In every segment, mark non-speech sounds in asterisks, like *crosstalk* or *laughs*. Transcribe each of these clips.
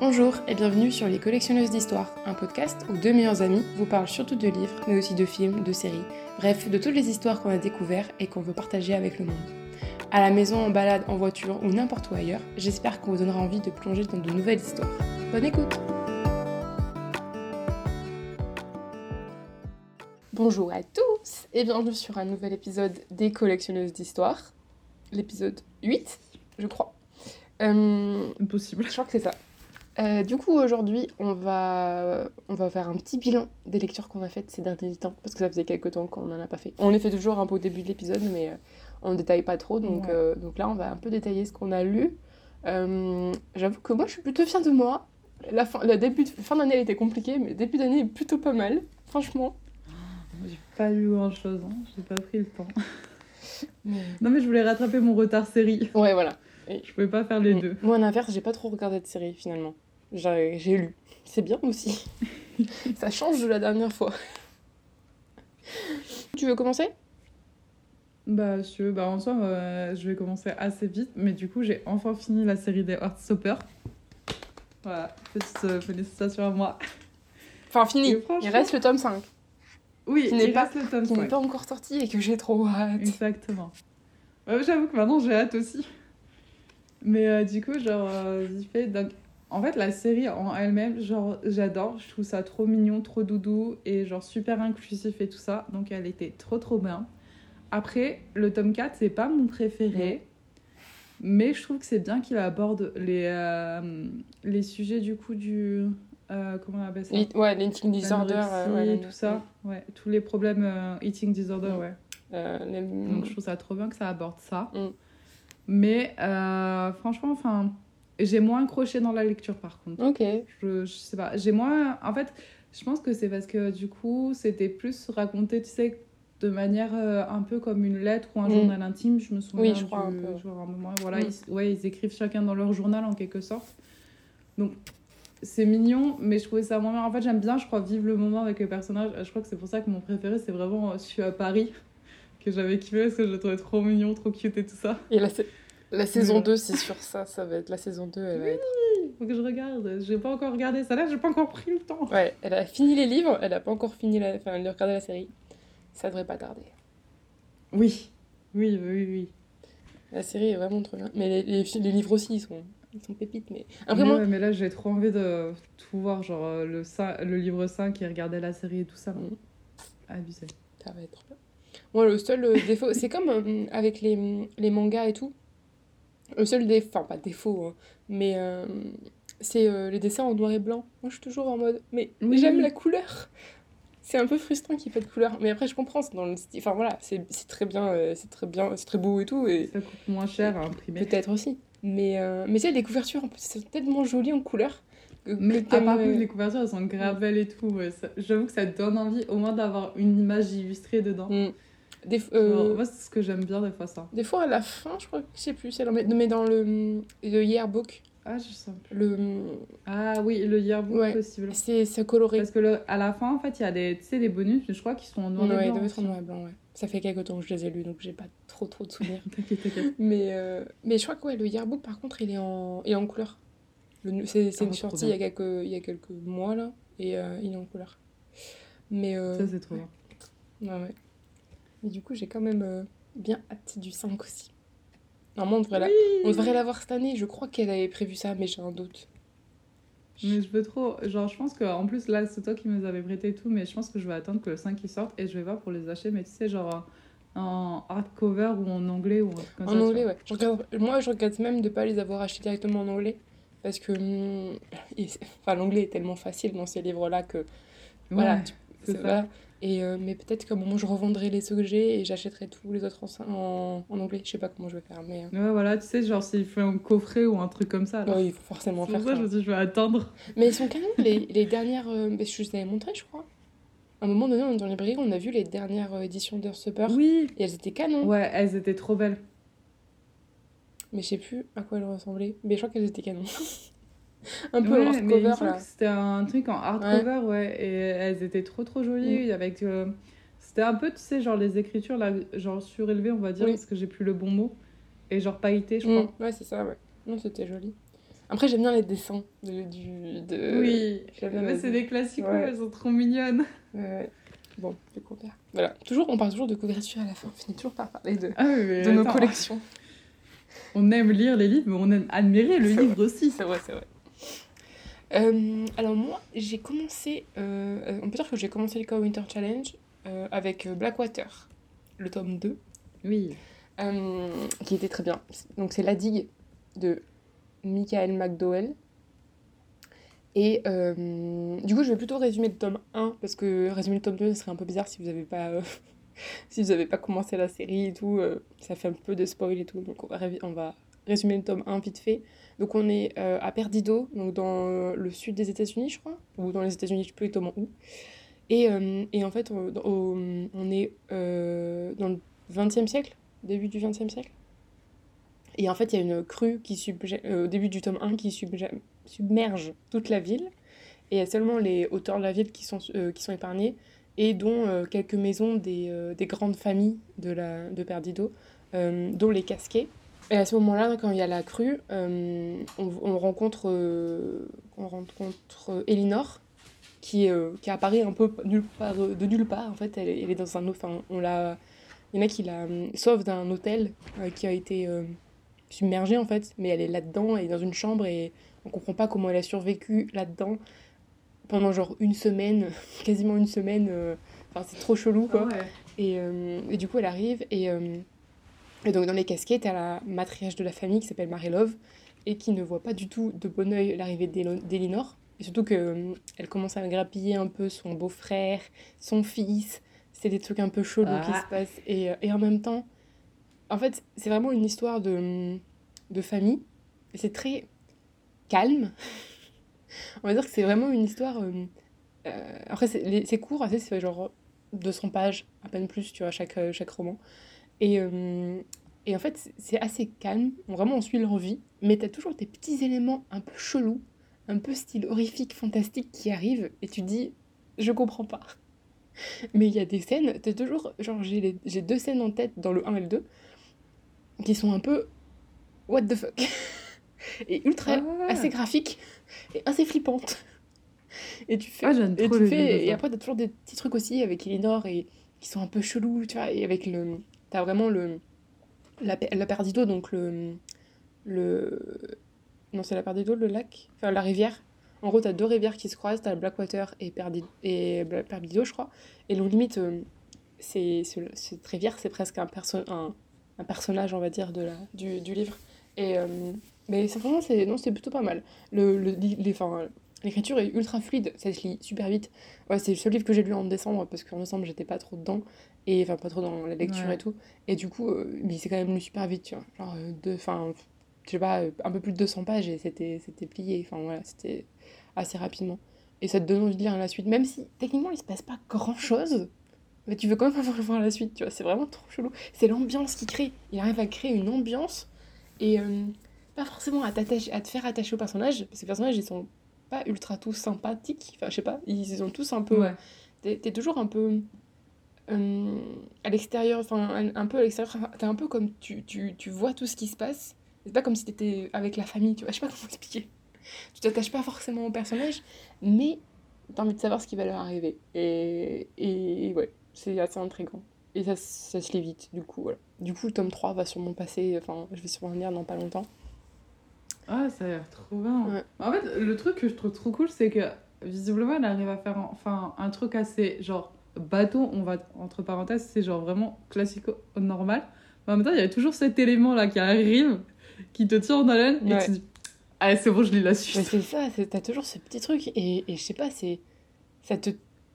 Bonjour et bienvenue sur Les Collectionneuses d'Histoire, un podcast où deux meilleurs amis vous parlent surtout de livres, mais aussi de films, de séries, bref, de toutes les histoires qu'on a découvertes et qu'on veut partager avec le monde. À la maison, en balade, en voiture ou n'importe où ailleurs, j'espère qu'on vous donnera envie de plonger dans de nouvelles histoires. Bonne écoute Bonjour à tous et bienvenue sur un nouvel épisode des Collectionneuses d'Histoire, l'épisode 8, je crois. Euh, Impossible. je crois que c'est ça. Euh, du coup, aujourd'hui, on va, on va faire un petit bilan des lectures qu'on a faites ces derniers temps, parce que ça faisait quelques temps qu'on n'en a pas fait. On les fait toujours un peu au début de l'épisode, mais euh, on ne détaille pas trop, donc, Ouais. euh, donc là, on va un peu détailler ce qu'on a lu. J'avoue que moi, je suis plutôt fière de moi. La fin, le début de, fin d'année, elle était compliquée, mais début d'année est plutôt pas mal, franchement. J'ai pas lu grand chose, hein. j'ai pas pris le temps. *laughs* Mais- Non, mais je voulais rattraper mon retard série. Ouais, voilà. Je pouvais pas faire les deux. Moi, à l'inverse, j'ai pas trop regardé de série finalement. J'ai j'ai lu. C'est bien aussi. *laughs* Ça change de la dernière fois. Tu veux commencer? Bah, si tu veux, bah, en soi, euh, je vais commencer assez vite, mais du coup, j'ai enfin fini la série des Heartstopper. Voilà, petite euh, félicitation à moi. Enfin, fini. Il reste le tome 5, Oui, Qui il pas- reste le tome qui n'est 5. pas encore sorti et que j'ai trop hâte. Exactement. Ouais, J'avoue que maintenant, j'ai hâte aussi. Mais euh, du coup, genre, euh, j'y fais... Donc, en fait, la série en elle-même, genre, j'adore. Je trouve ça trop mignon, trop doudou et genre super inclusif et tout ça. Donc, elle était trop, trop bien. Après, le tome 4, c'est pas mon préféré. Mais je trouve que c'est bien qu'il aborde les, euh, les sujets du coup du... euh, comment on appelle ça? Ouais, l'eating disorder. Euh, ouais, tout ça. Ouais, tous les problèmes euh, eating disorder, ouais. Les- Donc je trouve ça trop bien que ça aborde ça. Mm. Mais franchement, enfin, j'ai moins accroché dans la lecture par contre. Ok. Je, je sais pas, j'ai moins. En fait, je pense que c'est parce que du coup, c'était plus raconté, tu sais, de manière euh, un peu comme une lettre ou un Mm. journal intime. Je me souviens. Oui, je crois, du- un peu. genre, un moment, voilà, Mm. ils, ouais, ils écrivent chacun dans leur journal en quelque sorte. Donc. C'est mignon, mais je trouvais ça moins bien. En fait, j'aime bien, je crois, vivre le moment avec les personnages. Je crois que c'est pour ça que mon préféré, c'est vraiment euh, Je suis à Paris, que j'avais kiffé parce que je le trouvais trop mignon, trop cute et tout ça. Et la, sa- la saison Ouais. 2, c'est sur ça. Ça va être la saison 2. Elle va être... Faut que je regarde. J'ai pas encore regardé ça là, j'ai pas encore pris le temps. Ouais, elle a fini les livres. Elle a pas encore fini la... enfin, elle a regardé la série. Ça devrait pas tarder. Oui, oui, oui, oui. La série est vraiment trop bien. Mais les, les, les livres aussi, ils sont, ils sont pépites. Mais après, mais, moi, ouais, mais là, j'ai trop envie de tout voir, genre euh, le, le livre 5 et regarder la série et tout ça. Mm. Abusé. Ça va être bien. Moi, le seul euh, défaut, c'est comme euh, avec les, les mangas et tout. Le seul défaut, enfin pas défaut, hein, mais euh, c'est euh, les dessins en noir et blanc. Moi, je suis toujours en mode, mais Oui. j'aime la couleur. C'est un peu frustrant qu'il n'y ait pas de couleur. Mais après, je comprends, c'est dans le style. Enfin voilà, c'est très bien, euh, c'est très bien, c'est très beau et tout. Et Ça coûte moins cher à imprimer. peut-être aussi. Mais, euh, mais c'est les couvertures, en plus, c'est tellement joli en couleur. Mais à part les couvertures, elles sont gravelles et tout. ouais, J'avoue que ça donne envie au moins d'avoir une image illustrée dedans. mm. Des, euh, Moi, c'est ce que j'aime bien des fois ça. Des fois, à la fin, je crois que je sais plus, dans- mais dans le, le yearbook, Ah, je sais plus. le, Ah oui, le yearbook Ouais. possible. c'est c'est coloré. Parce que le, à la fin, en fait, il y a des, des bonus, je crois qu'ils sont en noir Ouais, et blanc. doit être en aussi. noir et blanc, ouais. Ça fait quelques temps que je les ai lus, donc j'ai pas trop trop de souvenirs. *laughs* T'inquiète, t'inquiète. mais, euh, mais je crois que ouais, le yearbook, par contre, il est en, il est en couleur. Le- C'est c'est Ah, une sortie il y, a quelques, il y a quelques mois, là, et euh, il est en couleur. Mais, euh, Ça, c'est trop bien. ouais, ouais. Mais du coup, j'ai quand même euh, bien hâte du 5 aussi. Normalement, on devrait la- on devrait l'avoir cette année. Je crois qu'elle avait prévu ça, mais j'ai un doute. Mais je veux trop. Genre, je pense que en plus, là, c'est toi qui me les avais prêtés et tout, mais je pense que je vais attendre que le 5 il sorte et je vais voir pour les acheter. Mais tu sais, genre en hardcover ou en anglais ou comme. En anglais, ouais. Je regarde- moi, je regrette même de pas les avoir achetés directement en anglais. Parce que hum, enfin, l'anglais est tellement facile dans ces livres-là que. Voilà, tu- c'est- ça. voilà. Et, euh, mais peut-être qu'à un moment, je revendrai les ceux que j'ai et j'achèterai tous les autres en, en, anglais. Je sais pas comment je vais faire, mais. euh, Ouais, voilà, tu sais, genre s'il fait un coffret ou un truc comme ça. alors. ouais, il faut forcément faire pour ça je me dis, je vais attendre. Mais ils sont quand même les, les dernières. euh, je les avais montrées, je crois. À un moment donné, on est dans les librairies, on a vu les dernières euh, éditions d'Earthstopper. Oui. Et elles étaient canon. Ouais, elles étaient trop belles. Mais je sais plus à quoi elles ressemblaient. Mais je crois qu'elles étaient canon. *laughs* un peu Ouais, mais hardcover là. C'était un truc en hardcover, ouais. Et elles étaient trop trop jolies. Avec. euh, C'était un peu, tu sais, genre les écritures, là, genre surélevées, on va dire, Oui. parce que j'ai plus le bon mot. Et genre pailleté, je Mm, crois. Ouais, c'est ça, ouais. Non, c'était joli. Après, j'aime bien les dessins de, du, de... Oui, j'aime bien mais les- c'est des classiques, Ouais. elles sont trop mignonnes. Ouais. Bon, vais courir. Voilà. Toujours, on parle toujours de couverture à la fin. On finit toujours par parler de, Ah de nos collections. On aime lire les livres, mais on aime admirer le livre aussi. C'est vrai, c'est vrai. Euh, alors moi, j'ai commencé, euh, euh, on peut dire que j'ai commencé le Winter Challenge euh, avec Blackwater, le tome 2, Oui. qui était très bien. Donc c'est La Digue de Michael McDowell. Et du coup, je vais plutôt résumer le tome 1, parce que résumer le tome 2, ce serait un peu bizarre si vous n'avez pas, *laughs* si vous avez pas commencé la série et tout. ça fait un peu de spoil et tout, donc on va, on va résumer le tome 1 vite fait. Donc on est euh, à Perdido, donc dans euh, le sud des États-Unis, je crois, ou dans les États-Unis, je sais plus exactement où. Et, euh, et en fait, on, est dans le 20e siècle, début du 20e siècle. Et en fait, il y a une crue qui au début du tome 1 qui submerge toute la ville. Et il y a seulement les hauteurs de la ville qui sont, qui sont épargnées, et dont quelques maisons des, des grandes familles de, la, de Perdido, dont les casquets. Et à ce moment-là, quand il y a la crue, euh, on, on rencontre, euh, on rencontre euh, Elinor, qui, euh, qui apparaît un peu nulle part, de nulle part. En fait, elle, est- elle est dans un... Enfin, on l'a... Il y en a qui la sauvent d'un hôtel qui a été submergé, en fait. Mais elle est là-dedans, elle est dans une chambre, et on comprend pas comment elle a survécu là-dedans pendant genre une semaine, *laughs* quasiment une semaine. Enfin, c'est trop chelou, quoi. Ouais. Et, et du coup, elle arrive et, et donc dans les casquettes, elle a la matriarche de la famille qui s'appelle Marie-Love et qui ne voit pas du tout de bon oeil l'arrivée d'Elinor. Et surtout qu'elle commence à grappiller un peu son beau-frère, son fils. C'est des trucs un peu chelous qui Ah. se passent. Et, euh, et en même temps, en fait, c'est vraiment une histoire de, de famille. C'est très calme. *laughs* On va dire que c'est vraiment une histoire. euh, euh, après, c'est court, assez, c'est genre 200 pages, à peine plus, tu vois, chaque, euh, chaque roman. Et, euh, et en fait, c'est- assez calme, vraiment on suit leur vie, mais t'as toujours des petits éléments un peu chelous, un peu style horrifique, fantastique qui arrivent, et tu dis, je comprends pas. *laughs* Mais il y a des scènes, t'as toujours, genre j'ai deux scènes en tête dans le 1 et le 2, qui sont un peu, what the fuck, *laughs* et ultra, Ah assez graphiques, et assez flippantes. *laughs* Et tu fais, Ah, et tu fais- et après t'as toujours des petits trucs aussi avec Elinor et qui sont un peu chelous, tu vois, et avec le, t'as vraiment le, la, la Perdido, donc le, le, non c'est la Perdido, le lac, enfin la rivière. En gros, t'as deux rivières qui se croisent, t'as Blackwater et Perdido, et Perdido, je crois. Et donc limite, euh, c'est, cette rivière, c'est presque un, perso- un, un personnage, on va dire, de la, du, du livre. Et, euh, mais c'est vraiment, c'est, non, c'est plutôt pas mal. Le, le, les, l'écriture est ultra fluide, ça se lit super vite. Ouais, c'est le seul livre que j'ai lu en décembre, parce qu'en décembre, j'étais pas trop dedans. Et enfin, pas trop dans la lecture Ouais. et tout. Et du coup, euh, mais c'est quand même lu super vite, tu vois. Genre, euh, deux, enfin, je sais pas, euh, un peu plus de 200 pages et c'était, c'était plié. Enfin, voilà, c'était assez rapidement. Et ça te donne envie de lire la suite, même si techniquement, il se passe pas grand chose. Mais tu veux quand même *laughs* avoir voir la suite, tu vois. C'est vraiment trop chelou. C'est l'ambiance qu'il crée. Il arrive à créer une ambiance et euh, pas forcément à, à te faire attacher aux personnages. Parce que les personnages, ils sont pas ultra tous sympathiques. Enfin, je sais pas, ils sont tous un peu. Ouais. T'es toujours un peu euh, à l'extérieur, enfin un, un peu à l'extérieur, t'es un peu comme tu, tu, tu vois tout ce qui se passe. C'est pas comme si t'étais avec la famille, tu vois, je sais pas comment *laughs* expliquer. Tu t'attaches pas forcément au personnage, mais t'as envie de savoir ce qui va leur arriver. Et, et ouais, c'est assez intriguant. Et ça, ça se lit vite, du coup, voilà. Du coup, le tome 3 va sûrement passer, enfin, je vais sûrement lire dans pas longtemps. Ah, ça a l'air trop bien. Ouais. En fait, le truc que je trouve trop cool, c'est que visiblement, elle arrive à faire enfin, un truc assez genre bateau, on va entre parenthèses, c'est genre vraiment classique normal. Mais en même temps, il y a toujours cet élément là qui arrive, qui te tire en haleine et tu dis Allez, c'est bon, je lis la Mais suite. c'est ça, c'est- t'as toujours ce petit truc, et, et je sais pas, c'est ça te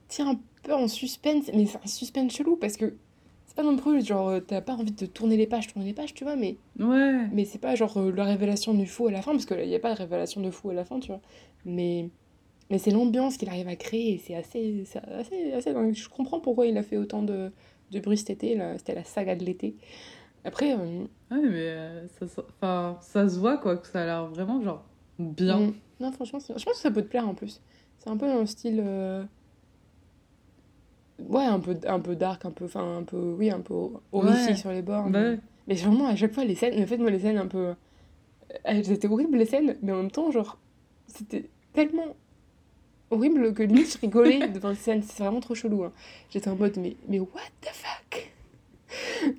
tient un peu en suspense, mais c'est un suspense chelou, parce que c'est pas non plus genre, euh, t'as pas envie de tourner les pages, tourner les pages, tu vois, mais, Ouais. mais c'est pas genre euh, la révélation du fou à la fin, parce qu'il y a pas de révélation de fou à la fin, tu vois, mais, mais c'est l'ambiance qu'il arrive à créer, c'est assez, assez, assez. Je comprends pourquoi il a fait autant de, de bruit cet été, c'était la saga de l'été. Après, euh, Ouais, mais euh, ça, ça se voit quoi, que ça a l'air vraiment genre bien. Mm. Non, franchement, je pense que ça peut te plaire en plus. C'est un peu un style. euh, Ouais, un peu, un peu dark, un peu. Enfin, un peu. Oui, un peu horrifique Ouais. sur les bords. Bah mais... mais vraiment, à chaque fois, les scènes. En fait, moi, les scènes un peu. elles étaient horribles les scènes, mais en même temps, genre, c'était tellement horrible que limite je rigolais devant les *laughs* scènes. C'est vraiment trop chelou. Hein. J'étais en mode, mais, mais what the fuck?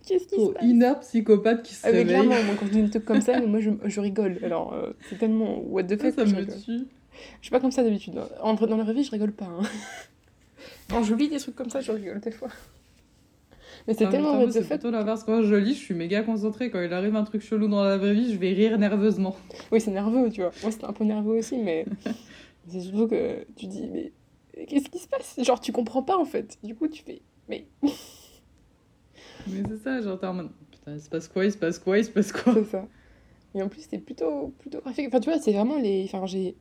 Qu'est-ce qui se passe? Inner psychopathe qui se ah, mais réveille. clairement, moi, quand je dis une truc comme ça, *laughs* mais moi je, je rigole. Alors, euh, c'est tellement what the fuck Ça que je me rigole. tue. Je suis pas comme ça d'habitude. hein. Dans la vraie vie, je rigole pas. Hein. *laughs* Quand je lis des trucs comme ça, je rigole des fois. Mais c'est Ah, tellement what the fuck. plutôt l'inverse. Quand je lis, je suis méga concentrée. Quand il arrive un truc chelou dans la vraie vie, je vais rire nerveusement. Oui, c'est nerveux, tu vois. Moi, c'était un peu nerveux aussi, mais c'est surtout que tu dis, mais qu'est-ce qui se passe? Genre, tu comprends pas en fait. Du coup, tu fais, mais *laughs* Mais c'est ça, genre t'es en mode putain, il se passe quoi, il se passe quoi, il se passe quoi? c'est ça. Et en plus, c'est plutôt, plutôt graphique. Enfin, tu vois, c'est vraiment les. Enfin, j'ai.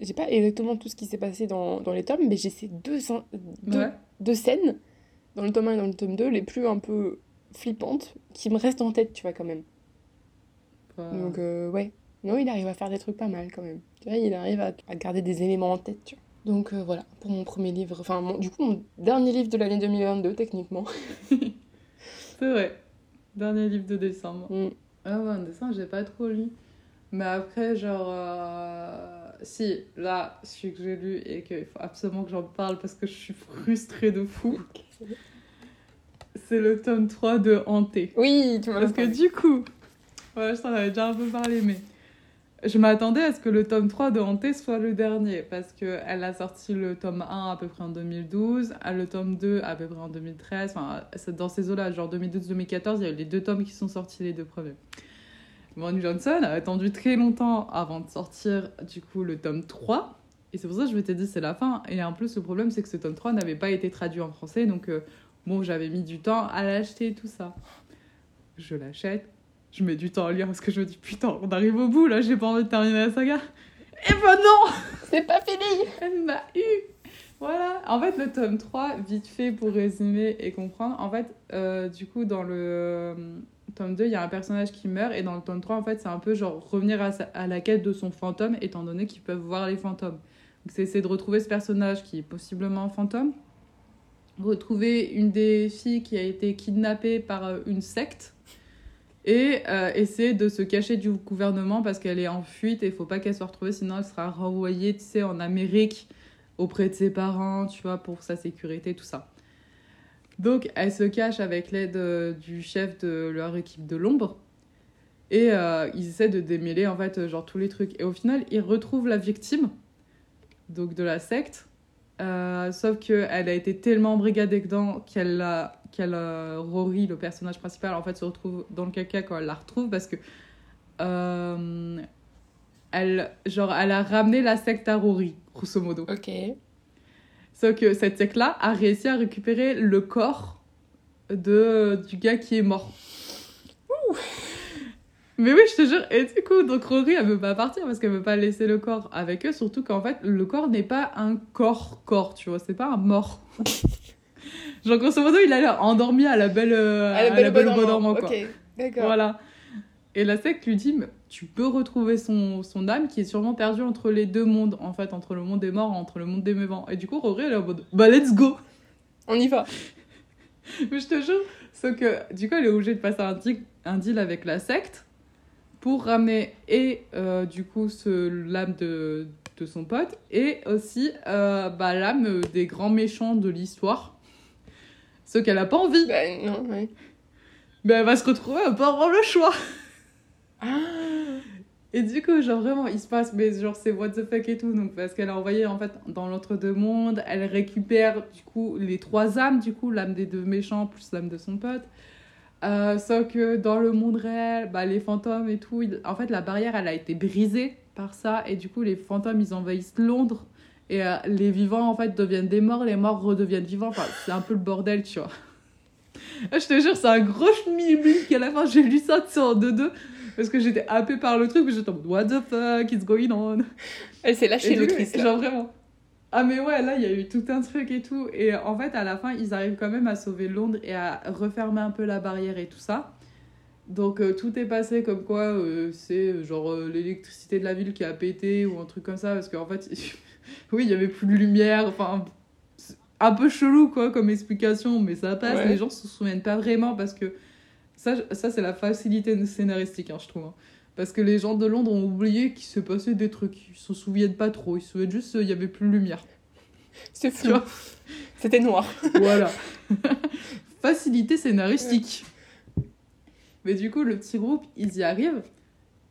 J'ai pas exactement tout ce qui s'est passé dans, dans les tomes, mais j'ai ces deux, deux, Ouais. deux scènes, dans le tome 1 et dans le tome 2, les plus un peu flippantes, qui me restent en tête, tu vois, quand même. Enfin, Donc, euh, ouais. Non, il arrive à faire des trucs pas mal quand même. Tu vois, il arrive à, à garder des éléments en tête, tu vois. Donc, euh, voilà, pour mon premier livre. Enfin, mon- du coup, mon dernier livre de l'année 2022, techniquement. *laughs* C'est vrai. Dernier livre de décembre. Mm. Ah ouais, en décembre, j'ai pas trop lu. Mais après, genre. euh, Si, là, celui que j'ai lu et qu'il faut absolument que j'en parle parce que je suis frustrée de fou, c'est le tome 3 de Hanté. Oui, tu m'as Parce que du coup, ouais, je t'en avais déjà un peu parlé, mais je m'attendais à ce que le tome 3 de Hanté soit le dernier, parce qu'elle a sorti le tome 1 à peu près en 2012, à le tome 2 à peu près en 2013, enfin, dans ces eaux-là, genre 2012-2014, il y a eu les deux tomes qui sont sortis, les deux premiers. Manu Johnson a attendu très longtemps avant de sortir, du coup, le tome 3, et c'est pour ça que je m'étais dit c'est la fin, et en plus, le problème, c'est que ce tome 3 n'avait pas été traduit en français, donc euh, bon, j'avais mis du temps à l'acheter, tout ça. Je l'achète, je mets du temps à lire parce que je me dis putain, on arrive au bout là, j'ai pas envie de terminer la saga. Et ben non *laughs* C'est pas fini Elle m'a eu Voilà, en fait, le tome 3, vite fait pour résumer et comprendre, en fait, euh, du coup, dans le euh, tome 2, il y a un personnage qui meurt, et dans le tome 3, en fait, c'est un peu genre revenir à, sa- à la quête de son fantôme, étant donné qu'ils peuvent voir les fantômes. Donc, c'est essayer de retrouver ce personnage qui est possiblement un fantôme, retrouver une des filles qui a été kidnappée par euh, une secte, et euh, essayer de se cacher du gouvernement parce qu'elle est en fuite et il faut pas qu'elle soit retrouvée, sinon elle sera renvoyée, tu sais, en Amérique auprès de ses parents, tu vois, pour sa sécurité, tout ça. Donc, elle se cache avec l'aide euh, du chef de leur équipe de l'ombre. Et euh, ils essaient de démêler, en fait, euh, genre tous les trucs. Et au final, ils retrouvent la victime, donc de la secte. Euh, sauf qu'elle a été tellement embrigadée dedans qu'elle a qu'elle euh, Rory le personnage principal en fait se retrouve dans le caca quand elle la retrouve parce que euh, elle genre elle a ramené la secte à Rory grosso modo Ok. Sauf que cette secte-là a réussi à récupérer le corps de, du gars qui est mort. Mais oui, je te jure. Et du coup, donc Rory, elle veut pas partir parce qu'elle veut pas laisser le corps avec eux. Surtout qu'en fait, le corps n'est pas un corps-corps, tu vois. C'est pas un mort. *laughs* Genre, grosso modo, il a l'air endormi à la belle, euh, à la belle au bon dormant, quoi. Ok, d'accord. Voilà. Et la secte lui dit, mais tu peux retrouver son, son âme qui est sûrement perdue entre les deux mondes, en fait, entre le monde des morts et entre le monde des vivants. Et du coup, Rory, elle est en mode, bah let's go On y va. *laughs* Mais je te jure, sauf que du coup, elle est obligée de passer un deal, un deal avec la secte pour ramener et euh, du coup ce, l'âme de, de son pote et aussi euh, bah, l'âme des grands méchants de l'histoire. Ce qu'elle a pas envie. Ben non, ouais. Mais elle va se retrouver à pas avoir le choix. Ah Et du coup, genre vraiment, il se passe, mais genre c'est what the fuck et tout. Donc, parce qu'elle a envoyé en fait dans l'entre-deux mondes, elle récupère du coup les trois âmes, du coup, l'âme des deux méchants plus l'âme de son pote. Euh, sauf que dans le monde réel, bah, les fantômes et tout, il- en fait, la barrière elle a été brisée par ça. Et du coup, les fantômes ils envahissent Londres. Et euh, les vivants en fait deviennent des morts, les morts redeviennent vivants. Enfin, c'est un peu le bordel, tu vois. *laughs* Je te jure, c'est un gros schmilblick. À la fin, j'ai lu ça en 2-2 parce que j'étais happée par le truc. mais J'étais en mode, what the fuck is going on? Elle s'est lâchée Et l'autrice. Genre vraiment. Ah mais ouais, là, il y a eu tout un truc et tout. Et en fait, à la fin, ils arrivent quand même à sauver Londres et à refermer un peu la barrière et tout ça. Donc euh, tout est passé comme quoi euh, c'est euh, genre euh, l'électricité de la ville qui a pété ou un truc comme ça. Parce qu'en fait, *laughs* oui, il y avait plus de lumière. Enfin, un peu chelou quoi comme explication, mais ça passe. Ouais. Les gens se souviennent pas vraiment parce que ça, ça c'est la facilité scénaristique, hein, je trouve. hein. Parce que les gens de Londres ont oublié qu'il s'est passé des trucs. Ils se souviennent pas trop. Ils se souviennent juste qu'il y avait plus de lumière. *laughs* C'est flou. C'était noir. *laughs* voilà. Facilité scénaristique. Mais du coup, le petit groupe, ils y arrivent.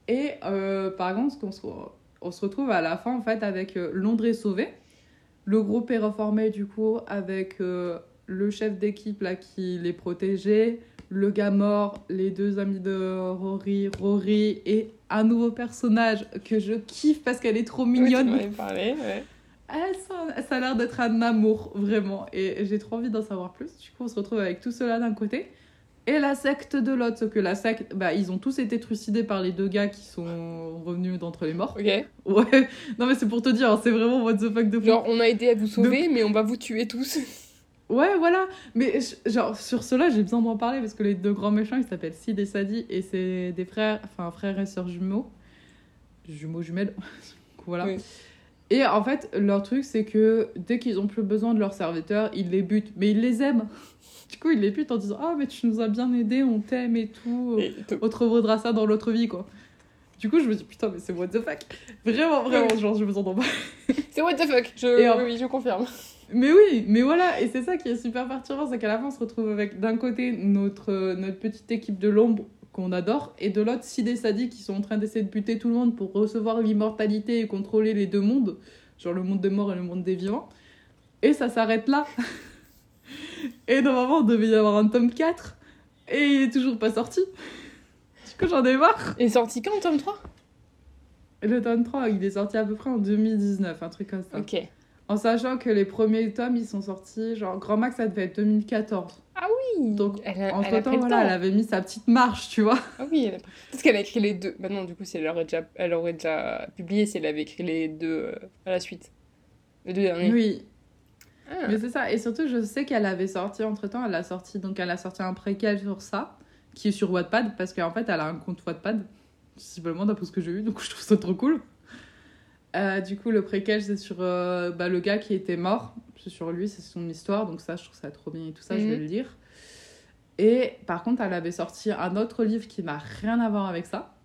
Et euh, par contre, on se, on se retrouve à la fin, en fait, avec euh, Londres est sauvé. Le groupe est reformé, du coup, avec euh, le chef d'équipe, là, qui les protégeait. Le gars mort, les deux amis de Rory, Rory et un nouveau personnage que je kiffe parce qu'elle est trop mignonne. Oui, tu parlé, ouais. Elle, ça, ça a l'air d'être un amour, vraiment. Et j'ai trop envie d'en savoir plus. Du coup, on se retrouve avec tout cela d'un côté et la secte de l'autre. Sauf que la secte, bah, ils ont tous été trucidés par les deux gars qui sont revenus d'entre les morts. Ok. Ouais, non mais c'est pour te dire, hein, c'est vraiment what the fuck de fou. Genre, on a aidé à vous sauver, mais on va vous tuer tous. *laughs* Ouais, voilà. Mais genre, sur cela, j'ai besoin d'en parler parce que les deux grands méchants, ils s'appellent Sid et Sadie et c'est des frères, enfin frères et sœurs jumeaux. Jumeaux, jumelles. *laughs* voilà. Oui. Et en fait, leur truc, c'est que dès qu'ils ont plus besoin de leurs serviteurs, ils les butent. Mais ils les aiment. *laughs* Du coup, ils les butent en disant Ah, mais tu nous as bien aidés, on t'aime et tout. Et On te revaudra ça dans l'autre vie, quoi. Du coup, je me dis Putain, mais c'est what the fuck. Vraiment, vraiment, genre, je me sens en C'est what the fuck. Je... Et en- Oui, oui, je confirme. Mais oui, mais voilà, et c'est ça qui est super perturbant, c'est qu'à la fin, on se retrouve avec d'un côté notre, euh, notre petite équipe de l'ombre qu'on adore, et de l'autre, Sid et Sadie qui sont en train d'essayer de buter tout le monde pour recevoir l'immortalité et contrôler les deux mondes, genre le monde des morts et le monde des vivants. Et ça s'arrête là. *laughs* et normalement, on devait y avoir un tome 4, et il est toujours pas sorti. Du coup, j'en ai marre. Et sorti quand, tome 3 Et le tome 3, il est sorti à peu près en 2019, un truc comme ça. Ok. En sachant que les premiers tomes, ils sont sortis, genre, Grand Max, ça devait être 2014. Oui. Donc, elle a, Entre elle a temps, voilà, temps. elle avait mis sa petite marche, tu vois. Ah oui, elle a pris... Parce qu'elle a écrit les deux. Bah non, du coup, si elle aurait déjà, elle aurait déjà publié si elle avait écrit les deux euh, à la suite. Les deux derniers. Oui, Ah. mais c'est ça. Et surtout, je sais qu'elle avait sorti entre temps, elle a sorti donc elle a sorti un préquel sur ça, qui est sur Wattpad, parce qu'en fait, elle a un compte Wattpad, visiblement d'après ce que j'ai vu, donc je trouve ça trop cool. Euh, du coup, le préquel, c'est sur euh, bah, le gars qui était mort. C'est sur lui, c'est son histoire, donc ça, je trouve ça trop bien et tout ça, je vais Mhm. le lire. Et par contre, elle avait sorti un autre livre qui n'a rien à voir avec ça.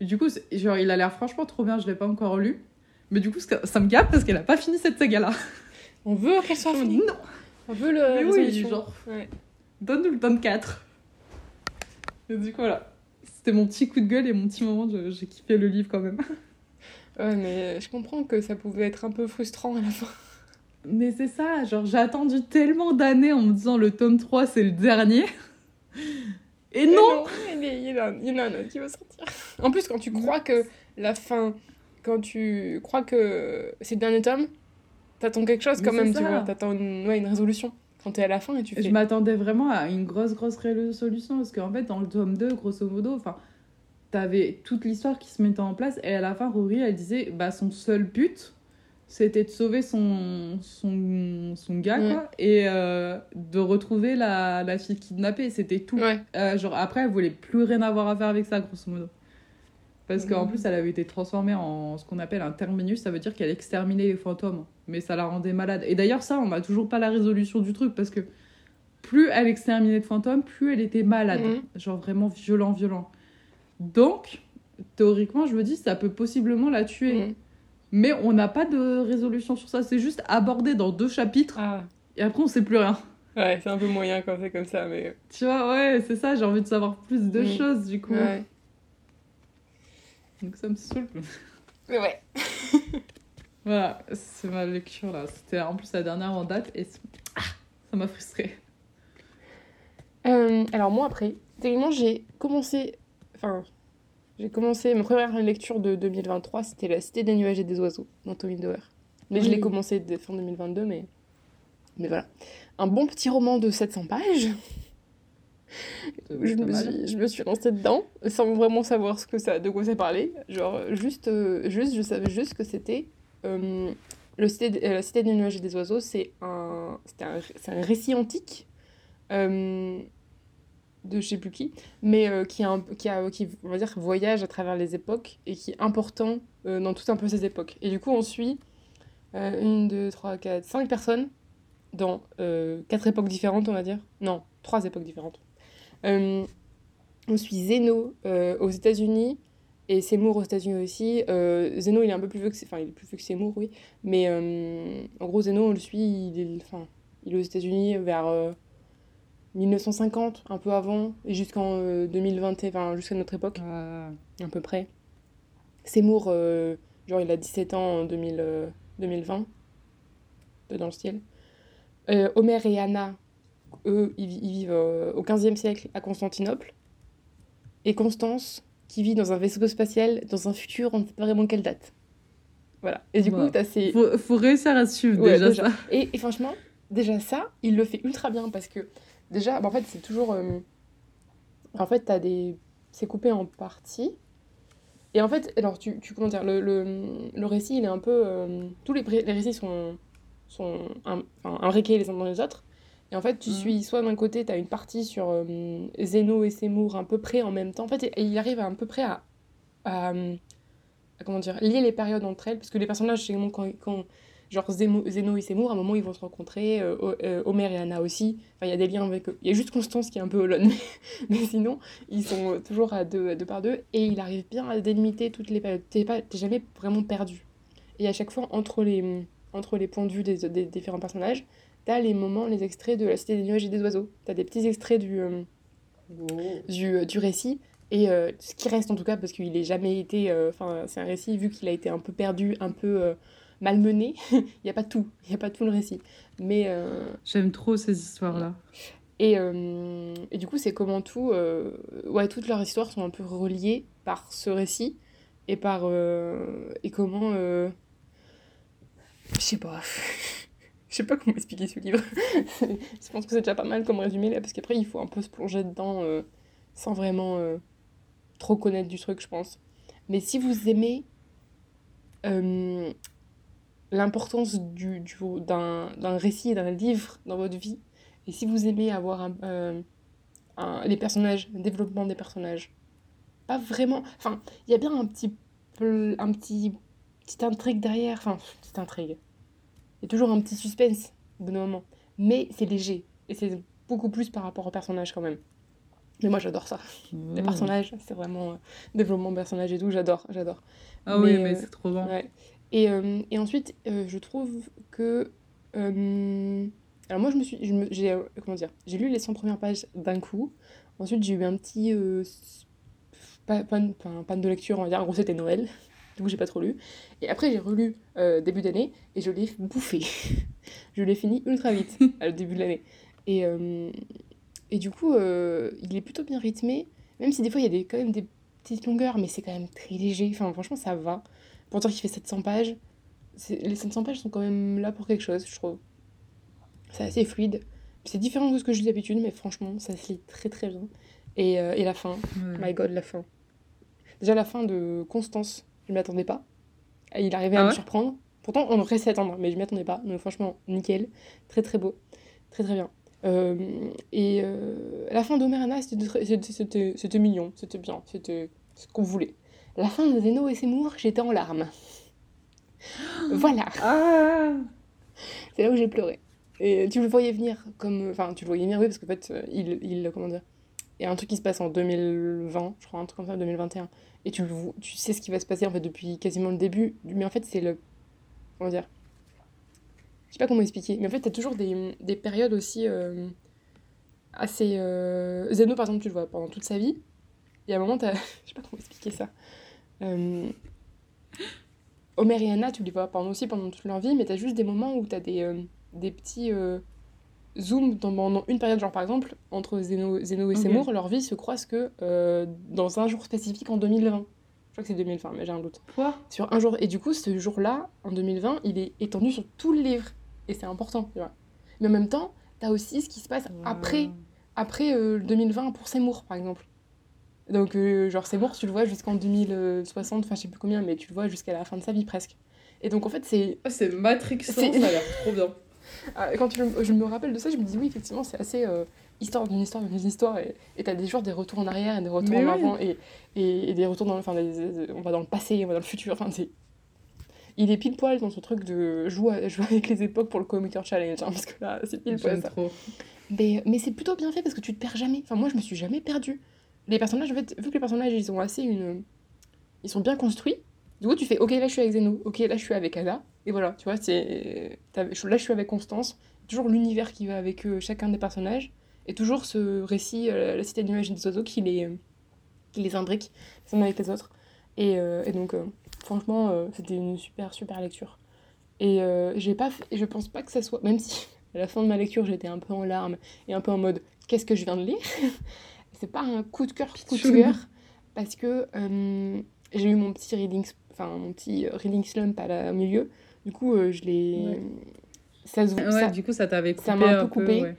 Et du coup, genre, il a l'air franchement trop bien, je l'ai pas encore lu. Mais du coup, ça me gâte parce qu'elle a pas fini cette saga-là. *laughs* On veut qu'elle soit finie. non, On veut le. mais oui, genre, Ouais. donne-nous le tome 4. Et du coup, voilà. C'était mon petit coup de gueule et mon petit moment, j'ai kiffé le livre quand même. *laughs* Ouais, mais je comprends que ça pouvait être un peu frustrant à la fin. Mais c'est ça, genre, j'ai attendu tellement d'années en me disant le tome 3, c'est le dernier. Et non Il y, a- il y en a- il y en a un autre qui va sortir. En plus, quand tu crois que la fin. Quand tu crois que c'est le dernier tome, t'attends quelque chose Mais quand même, tu vois. T'attends une, ouais, une résolution. Quand t'es à la fin et tu fais. Je m'attendais vraiment à une grosse, grosse résolution parce qu'en fait, dans le tome 2, grosso modo, enfin, t'avais toute l'histoire qui se mettait en place et à la fin, Rory, elle disait bah, son seul but, c'était de sauver son, son, son gars, Mm. quoi, et euh, de retrouver la, la fille kidnappée. C'était tout. Ouais. Euh, genre, après, elle voulait plus rien avoir à faire avec ça, grosso modo. Parce qu'en Mhm. plus, elle avait été transformée en ce qu'on appelle un terminus, ça veut dire qu'elle exterminait les fantômes. Mais ça la rendait malade. Et d'ailleurs, ça, on n'a toujours pas la résolution du truc, parce que plus elle exterminait de fantômes, plus elle était malade. Mhm. Genre vraiment violent, violent. Donc, théoriquement, je me dis, ça peut possiblement la tuer. Mais on n'a pas de résolution sur ça, c'est juste abordé dans deux chapitres, Ah. et après, on sait plus rien. Ouais, c'est un peu moyen quand c'est comme ça, mais. Tu vois, ouais, c'est ça, j'ai envie de savoir plus de Mhm. choses, du coup. Ouais. Donc ça me saoule. Mais ouais. *laughs* Voilà, c'est ma lecture là. C'était en plus la dernière en date et ah, ça m'a frustrée. Euh, alors moi après, techniquement j'ai commencé, enfin j'ai commencé ma première lecture de 2023, c'était La Cité des nuages et des oiseaux d'Anthony Doerr. Mais je l'ai commencé dès fin 2022, mais mais voilà, un bon petit roman de 700 pages. Je me, suis, je me suis lancée dedans sans vraiment savoir ce que ça, de quoi ça parlait. Genre juste, euh, juste je savais juste que c'était euh, le cité, de- la cité des nuages et des oiseaux. C'est un, un, un récit antique euh, de je sais plus qui, mais euh, qui, a qui, a, qui on va dire voyage à travers les époques et qui est important euh, dans tout un peu ces époques. Et du coup on suit euh, une, deux, trois, quatre, cinq personnes dans euh, quatre époques différentes, on va dire. Non, trois époques différentes. On suit Zeno aux États-Unis, Et Seymour aux États-Unis aussi. Zeno, il est un peu plus vieux que, enfin, il est plus vieux que Seymour, oui. Mais en gros, Zeno, on le suit, il est, il est aux États-Unis vers 1950, un peu avant, et jusqu'en 2020, enfin, jusqu'à notre époque, à peu près. Seymour, genre, il a 17 ans en 2000, 2020, dans le style. Homer et Anna, eux, ils, vivent au 15e siècle à Constantinople. Et Constance, qui vit dans un vaisseau spatial dans un futur, on ne sait pas vraiment quelle date. Voilà. Et du coup, tu as ces. Faut, faut, réussir à suivre déjà, ça. Et, franchement, déjà ça, il le fait ultra bien parce que déjà, bah, en fait, c'est toujours. Euh, en fait, as des. C'est coupé en parties. Et en fait, alors, tu, tu comment dire, le, le, le récit, il est un peu. Euh, tous les, les récits sont, sont un, imbriqués les uns dans les autres. Et en fait, tu mhm. suis soit d'un côté, tu as une partie sur euh, Zeno et Seymour à peu près en même temps. En fait, il arrive à, peu près à, à, comment dire, lier les périodes entre elles. Parce que les personnages, quand, quand genre Zeno, et Seymour, à un moment, ils vont se rencontrer. Euh, euh, Homer et Anna aussi. Enfin, il y a des liens avec eux. Il y a juste Constance qui est un peu holon. *laughs* Mais, sinon, ils sont toujours à deux, deux par deux. Et il arrive bien à délimiter toutes les périodes. T'es jamais vraiment perdu. Et à chaque fois, entre les, entre les points de vue des, des différents personnages, t'as les moments, les extraits de La Cité des Nuages et des Oiseaux. T'as des petits extraits du, euh, du, euh, du, récit. Et euh, ce qui reste en tout cas, parce qu'il n'a jamais été. Enfin, c'est un récit, vu qu'il a été un peu perdu, un peu malmené, *laughs* il n'y a pas tout. Il n'y a pas tout le récit. Mais. J'aime trop ces histoires-là. Et, et, du coup, c'est comment tout. ouais, toutes leurs histoires sont un peu reliées par ce récit et par. et comment. Je sais pas. *laughs* Je sais pas comment expliquer ce livre. *laughs* je pense que c'est déjà pas mal comme résumé là, parce qu'après il faut un peu se plonger dedans euh, sans vraiment euh, trop connaître du truc, je pense. Mais si vous aimez euh, l'importance du, du, d'un, d'un récit, d'un livre dans votre vie, et si vous aimez avoir un, un, les personnages, le développement des personnages, pas vraiment. Enfin, il y a bien un petit, un petit, petite intrigue derrière, enfin, petite intrigue il y a toujours un petit suspense au bout d'un moment. Mais c'est léger. Et c'est beaucoup plus par rapport au personnage quand même. Mais moi j'adore ça. Les personnages, c'est vraiment euh, développement personnage et tout, j'adore, j'adore. Ah oui, mais euh, c'est trop bien. Et, euh, et, ensuite, je trouve que. alors moi je me suis. j'ai, comment dire J'ai lu les 100 premières pages d'un coup. Ensuite j'ai eu un petit. Pas, pas, de lecture, on va dire. En gros c'était Noël. Du coup, j'ai pas trop lu. Et après, j'ai relu euh, début d'année et je l'ai bouffé. *laughs* je l'ai fini ultra vite *laughs* à le début de l'année. Et, euh, et du coup, euh, il est plutôt bien rythmé, même si des fois, il y a des, quand même des petites longueurs, mais c'est quand même très léger. Enfin, franchement, ça va. Pour dire qu'il fait 700 pages, les 700 pages sont quand même là pour quelque chose, je trouve. C'est assez fluide. C'est différent de ce que je lis d'habitude, mais franchement, ça se lit très très bien. Et, et la fin, my god, la fin. Déjà, la fin de Constance, je m'y attendais pas. il arrivait à ah me surprendre. Pourtant, on aurait s'y attendre, mais je m'y attendais pas. Donc, franchement, nickel. Très, très beau. Très, très bien. Euh, et euh, la fin d'Omerana, c'était mignon. C'était bien. C'était ce qu'on voulait. La fin de Zeno et Seymour, j'étais en larmes. voilà. Ah. C'est là où j'ai pleuré. Et tu le voyais venir comme. Enfin, tu le voyais venir, oui, parce qu'en fait, euh, il, il. Comment dire Il y a un truc qui se passe en 2020, je crois, un truc comme ça, 2021 et tu, tu sais ce qui va se passer en fait depuis quasiment le début. Mais en fait, c'est le. Comment dire Je sais pas comment expliquer. Mais en fait, t'as toujours des, des, périodes aussi euh, assez. Euh... Zeno, par exemple, tu le vois pendant toute sa vie. Et à un moment, t'as. *laughs* Je sais pas comment expliquer ça. Euh... Homer et Anna, tu les vois pendant aussi pendant toute leur vie, mais t'as juste des moments où t'as des, euh, des petits euh, zoom dans, une période, genre par exemple, entre Zeno, Zeno et Seymour, leur vie se croise que euh, dans un jour spécifique en 2020. Je crois que c'est 2020, mais j'ai un doute. Quoi? Sur un jour. Et du coup, ce jour-là, en 2020, il est étendu sur tout le livre. Et c'est important, tu vois. Mais en même temps, t'as aussi ce qui se passe après, après euh, 2020 pour Seymour, par exemple. Donc, euh, genre, Seymour, tu le vois jusqu'en 2060, enfin, je sais plus combien, mais tu le vois jusqu'à la fin de sa vie presque. Et donc, en fait, c'est. Ah, c'est Matrixant, ça a l'air trop bien. *laughs* Ah, quand je, me rappelle de ça, je me dis oui, effectivement, c'est assez euh, histoire d'une histoire d'une histoire. Et t'as des jours des retours en arrière et des retours en avant et, et, des retours dans. Enfin, on va dans le passé, on va dans le futur. Enfin, c'est. Il est pile poil dans ce truc de jouer, jouer avec les époques pour le Comic Challenge, hein, parce que là, c'est pile poil. Ça. Trop. Mais, mais c'est plutôt bien fait parce que tu te perds jamais. Enfin, moi, je me suis jamais perdue. Les personnages, en fait, vu que les personnages, ils ont assez une ils sont bien construits. Du coup, tu fais, ok, là je suis avec Zeno, ok, là je suis avec Ada. Et voilà, tu vois, c'est. Là je suis avec Constance. Toujours l'univers qui va avec eux, chacun des personnages. Et toujours ce récit, euh, la cité des des oiseaux, qui les, qui les imbrique les uns avec les autres. Et, et donc, franchement, c'était une super, super lecture. Et j'ai pas je pense pas que ça soit. Même si *laughs* à la fin de ma lecture, j'étais un peu en larmes et un peu en mode qu'est-ce que je viens de lire? *laughs* C'est pas un coup de cœur, coup de cœur, parce que euh, j'ai eu mon petit reading, enfin mon petit reading slump à la, au milieu. Du coup, euh, je l'ai. Ça, ça, du coup, ça t'avait coupé. Ça m'a un peu coupé.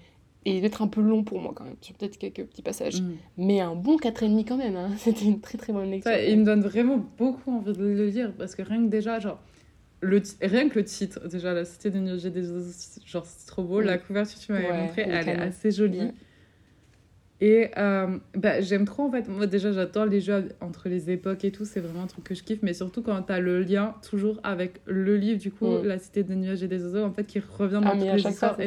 Et d'être un peu long pour moi quand même, sur peut-être quelques petits passages. Mm. Mais un bon 4,5 quand même, hein. *laughs* c'était une très très bonne lecture. il me donne vraiment beaucoup envie de le lire, parce que rien que déjà, genre, le rien que le titre, déjà, La Cité des Nuages des genre, c'est trop beau. La couverture, tu m'avais montré, elle est assez jolie. Et euh, bah, j'aime trop, en fait. Moi, déjà, j'adore les jeux entre les époques et tout. C'est vraiment un truc que je kiffe. Mais surtout quand tu as le lien, toujours avec le livre, du coup, La Cité des Nuages et des Oiseaux, en fait, qui revient dans ah, toutes les histoires.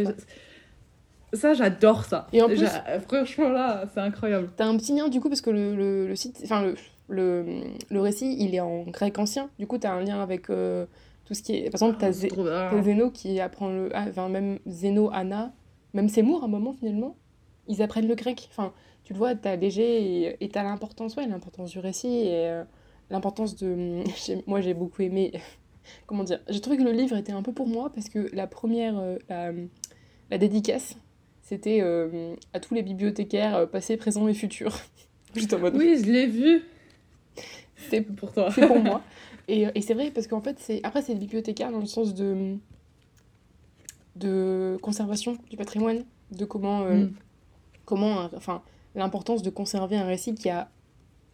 ça, j'adore ça. Et en plus, franchement, là, c'est incroyable. T'as un petit lien, du coup, parce que le, le, le site, enfin, le, le, le, récit, il est en grec ancien. Du coup, t'as un lien avec. Euh, tout ce qui est... Par exemple, t'as as Zeno qui apprend le... Ah, enfin, même Zeno, Anna, même Seymour, à un moment, finalement, ils apprennent le grec. Enfin, tu le vois, t'as léger et t'as l'importance, ouais, l'importance du récit et euh, l'importance de... *laughs* moi, j'ai beaucoup aimé... *laughs* Comment dire J'ai trouvé que le livre était un peu pour moi parce que la première... Euh, la, la, dédicace, c'était euh, à tous les bibliothécaires passés, présents et futurs. *laughs* Juste en mode... Oui, je l'ai vu c'est pour toi. C'est pour moi. Et, et c'est vrai parce qu'en fait, c'est après, c'est bibliothécaire dans le sens de, de conservation du patrimoine, de comment, euh, mm. Comment enfin, l'importance de conserver un récit qui a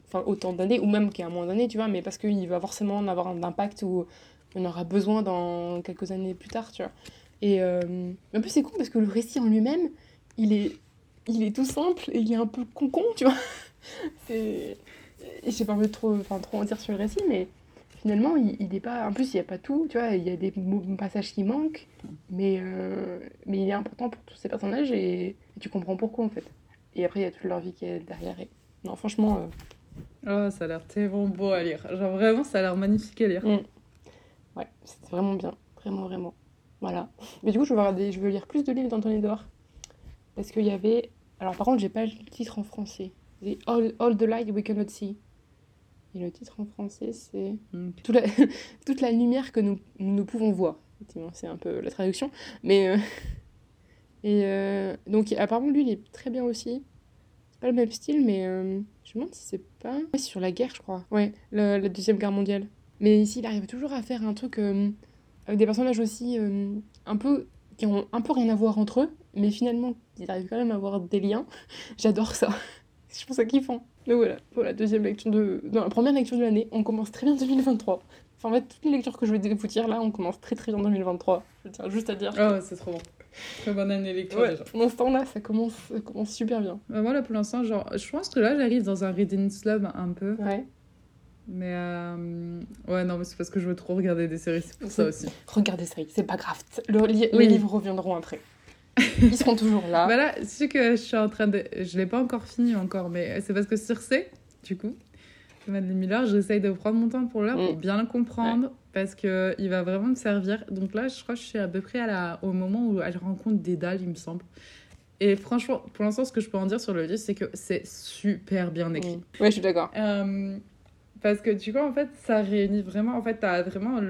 enfin, autant d'années, ou même qui a moins d'années, tu vois, mais parce qu'il va forcément en avoir un impact ou on aura besoin dans quelques années plus tard, tu vois. Et euh, en plus, c'est con parce que le récit en lui-même, il est, il est tout simple et il est un peu con-con, tu vois. *laughs* c'est... J'ai pas envie de trop, enfin, trop en dire sur le récit, mais finalement, il, il est pas. En plus, il n'y a pas tout, tu vois, il y a des passages qui manquent, mais, euh, mais il est important pour tous ces personnages et, tu comprends pourquoi en fait. Et après, il y a toute leur vie qui est derrière. Et... Non, franchement. Euh, oh, ça a l'air tellement beau à lire. Genre vraiment, ça a l'air magnifique à lire. Mm. Ouais, c'est vraiment bien. Vraiment, vraiment. Voilà. Mais du coup, je veux, regarder, je veux lire plus de livres d'Anthony Dor. Parce qu'il y avait. Alors, par contre, j'ai pas le titre en français. All, All the Light We Cannot See. Et le titre en français, c'est toute, la, *laughs* toute la lumière que nous, nous pouvons voir. C'est un peu la traduction. Mais. Euh, *laughs* et euh, donc, apparemment, lui, il est très bien aussi. C'est pas le même style, mais euh, je me demande si c'est pas. c'est sur la guerre, je crois. Ouais, la, Deuxième Guerre mondiale. Mais ici, il arrive toujours à faire un truc avec des personnages aussi un peu. qui ont un peu rien à voir entre eux, mais finalement, ils arrivent quand même à avoir des liens. *laughs* J'adore ça. Je trouve ça kiffant. Donc voilà, pour la deuxième lecture de... Dans la première lecture de l'année, on commence très bien 2023. Enfin, en fait, toutes les lectures que je vais vous dire là, on commence très très bien 2023. Je tiens juste à dire. Ah c'est trop bon. Très bonne année lecture ouais, Pour l'instant là, ça commence, ça commence super bien. Bah, moi là, pour l'instant, genre, je pense que là, j'arrive dans un reading slum un peu. Ouais. Mais euh... ouais, non, mais c'est parce que je veux trop regarder des séries, c'est pour ça aussi. Regarder des séries, c'est pas grave. Les livres reviendront après. *laughs* Ils seront toujours là. voilà, c'est que je suis en train de. Je l'ai pas encore fini encore, mais c'est parce que Circe, du coup, Madeleine Miller, j'essaye de prendre mon temps pour l'heure pour mm. bien le comprendre parce que il va vraiment me servir. Donc là, je crois que je suis à peu près à la... au moment où elle rencontre Dédale, il me semble. Et franchement, pour l'instant, ce que je peux en dire sur le livre, c'est que c'est super bien écrit. Oui, Ouais, je suis d'accord. Euh, parce que tu vois, en fait, ça réunit vraiment. En fait, t'as vraiment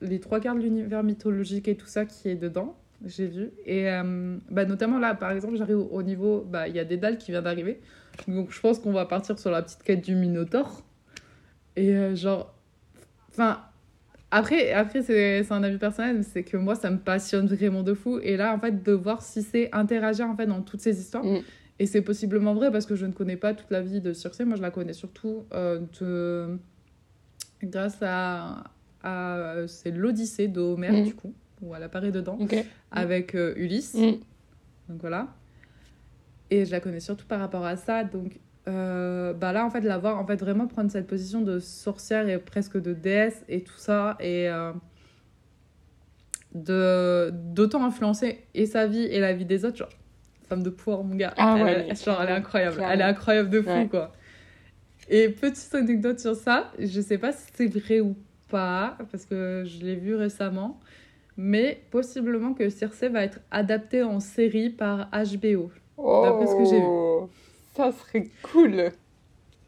les trois quarts de l'univers mythologique et tout ça qui est dedans j'ai vu. Et euh, bah, notamment là, par exemple, j'arrive au, niveau, bah, il y a des dalles qui vient d'arriver. Donc je pense qu'on va partir sur la petite quête du Minotaure. Et euh, genre, enfin, après, après c'est un avis personnel, c'est que moi, ça me passionne vraiment de fou. Et là, en fait, de voir si c'est interagir en fait dans toutes ces histoires. Mm. Et c'est possiblement vrai parce que je ne connais pas toute la vie de Circe. Moi, je la connais surtout euh, de... grâce à, à c'est l'Odyssée d'Homère, mm. du coup où elle apparaît dedans, avec euh, Ulysse. Mm. Donc voilà. Et je la connais surtout par rapport à ça. Donc euh, bah là, en fait, la voir, en fait, vraiment prendre cette position de sorcière et presque de déesse et tout ça. Et euh, de d'autant influencer et sa vie et la vie des autres. Genre, femme de pouvoir, mon gars. Ah elle, genre, elle est incroyable. Elle est incroyable de fou, quoi. Et petite anecdote sur ça, je sais pas si c'est vrai ou pas, parce que je l'ai vu récemment, mais possiblement que Circe va être adaptée en série par HBO. D'après ce que j'ai vu. Oh, Ça serait cool.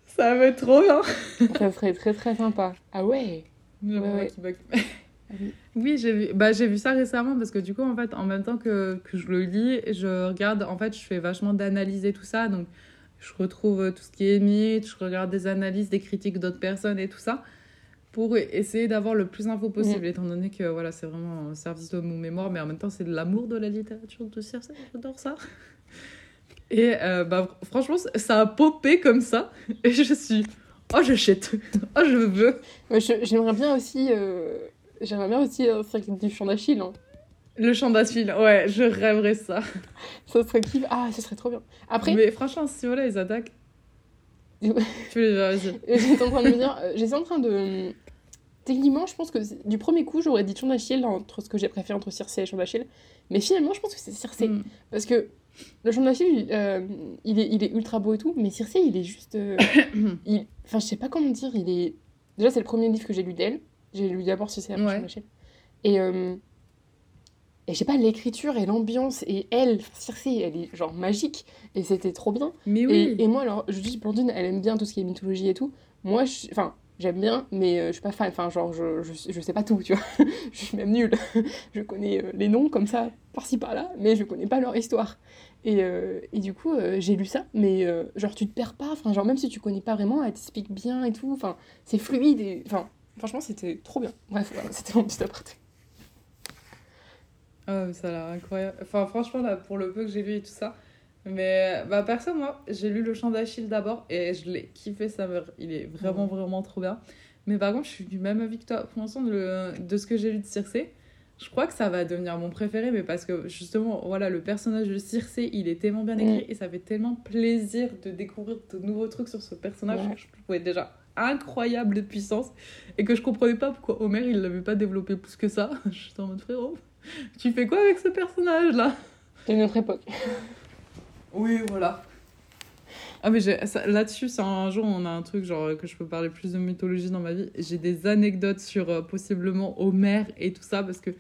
Ça va être trop bien. *laughs* Ça serait très très sympa. Ah ouais. Bug. *laughs* oui. J'ai vu, bah, j'ai vu ça récemment parce que du coup, en fait, en même temps que, que je le lis, je regarde, en fait, je fais vachement d'analyse et tout ça. Donc, je retrouve euh, tout ce qui est mythe, je regarde des analyses, des critiques d'autres personnes et tout ça pour essayer d'avoir le plus d'infos possible, étant donné que voilà, c'est vraiment un service de mon mémoire, mais en même temps, c'est de l'amour de la littérature de Circe, j'adore ça. *laughs* Et euh, bah, franchement, ça a popé comme ça, *laughs* et je suis, oh, j'achète, *laughs* oh, je veux. Ouais, je- J'aimerais bien aussi. euh, J'aimerais bien aussi un cirque du chant d'Achille. hein. Le chant d'Achille, ouais, je rêverais ça. Ça serait kiff. Ah, ça serait trop bien. Après, Mais franchement, si voilà, ils attaquent. tu les j'étais en train de me dire. euh, J'étais en train de. Techniquement, je pense que du premier coup, j'aurais dit chant d'Achille entre ce que j'ai préféré entre Circe et chant d'Achille. Mais finalement, je pense que c'est Circe. Mm. Parce que le euh, il, est, il est ultra beau et tout. Mais Circe, il est juste. euh, *coughs* il... Enfin, je sais pas comment dire. Il est. Déjà, c'est le premier livre que j'ai lu d'elle. J'ai lu d'abord Circe et Ouais. Et. euh, Et je sais pas, l'écriture et l'ambiance et elle, Circe, elle est genre magique et c'était trop bien. Mais oui. Et, et moi, alors, je dis, Blandine, elle aime bien tout ce qui est mythologie et tout. Moi, je- enfin, j'aime bien, mais euh, je suis pas fan. Enfin, genre, je, je, je sais pas tout, tu vois. *laughs* je suis même nulle. *laughs* je connais euh, les noms comme ça, par-ci par-là, mais je connais pas leur histoire. Et, euh, et du coup, euh, j'ai lu ça, mais genre, tu te perds pas. Enfin, genre, même si tu connais pas vraiment, elle t'explique bien et tout. Enfin, c'est fluide. Enfin, franchement, c'était trop bien. Bref, voilà, *laughs* c'était mon petit aparté. Ah, mais ça a l'air incroyable. Enfin, franchement, là, pour le peu que j'ai lu et tout ça. Mais, bah, perso, moi, j'ai lu Le Chant d'Achille d'abord et je l'ai kiffé, ça me... il est vraiment, vraiment trop bien. Mais par contre, je suis du même avis que toi. Pour l'instant, de, de ce que j'ai lu de Circe, je crois que ça va devenir mon préféré, mais parce que justement, voilà, le personnage de Circe, il est tellement bien écrit et ça fait tellement plaisir de découvrir de nouveaux trucs sur ce personnage Ouais. je trouvais déjà incroyable de puissance et que je comprenais pas pourquoi Homer il l'avait pas développé plus que ça. *laughs* J'étais en mode frérot, tu fais quoi avec ce personnage là C'est notre époque. Oui, voilà. Ah mais là-dessus, c'est un jour on a un truc genre que je peux parler plus de mythologie dans ma vie. J'ai des anecdotes sur euh, possiblement Homère et tout ça parce que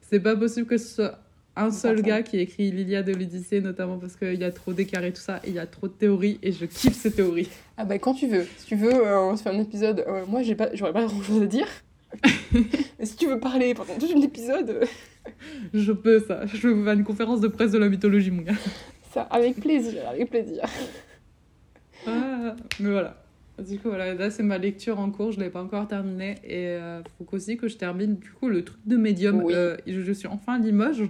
c'est pas possible que ce soit un seul gars qui écrit l'Iliade et l'Odyssée notamment parce qu'il y a trop d'écart et tout ça et il y a trop de théories et je kiffe ces théories. Ah bah quand tu veux. Si tu veux, euh, on se fait un épisode. euh, moi, j'ai pas, j'aurais pas grand chose à dire. *laughs* Mais si tu veux parler pendant tout un épisode, Je peux ça. Je vais vous faire une conférence de presse de la mythologie mon gars. Ça, avec plaisir, avec plaisir. Ah, mais voilà. Du coup, voilà, là, c'est ma lecture en cours. Je ne l'ai pas encore terminée. Et il faut qu'aussi que je termine, du coup, le truc de médium. Oui. Euh, je, je suis enfin à Limoges.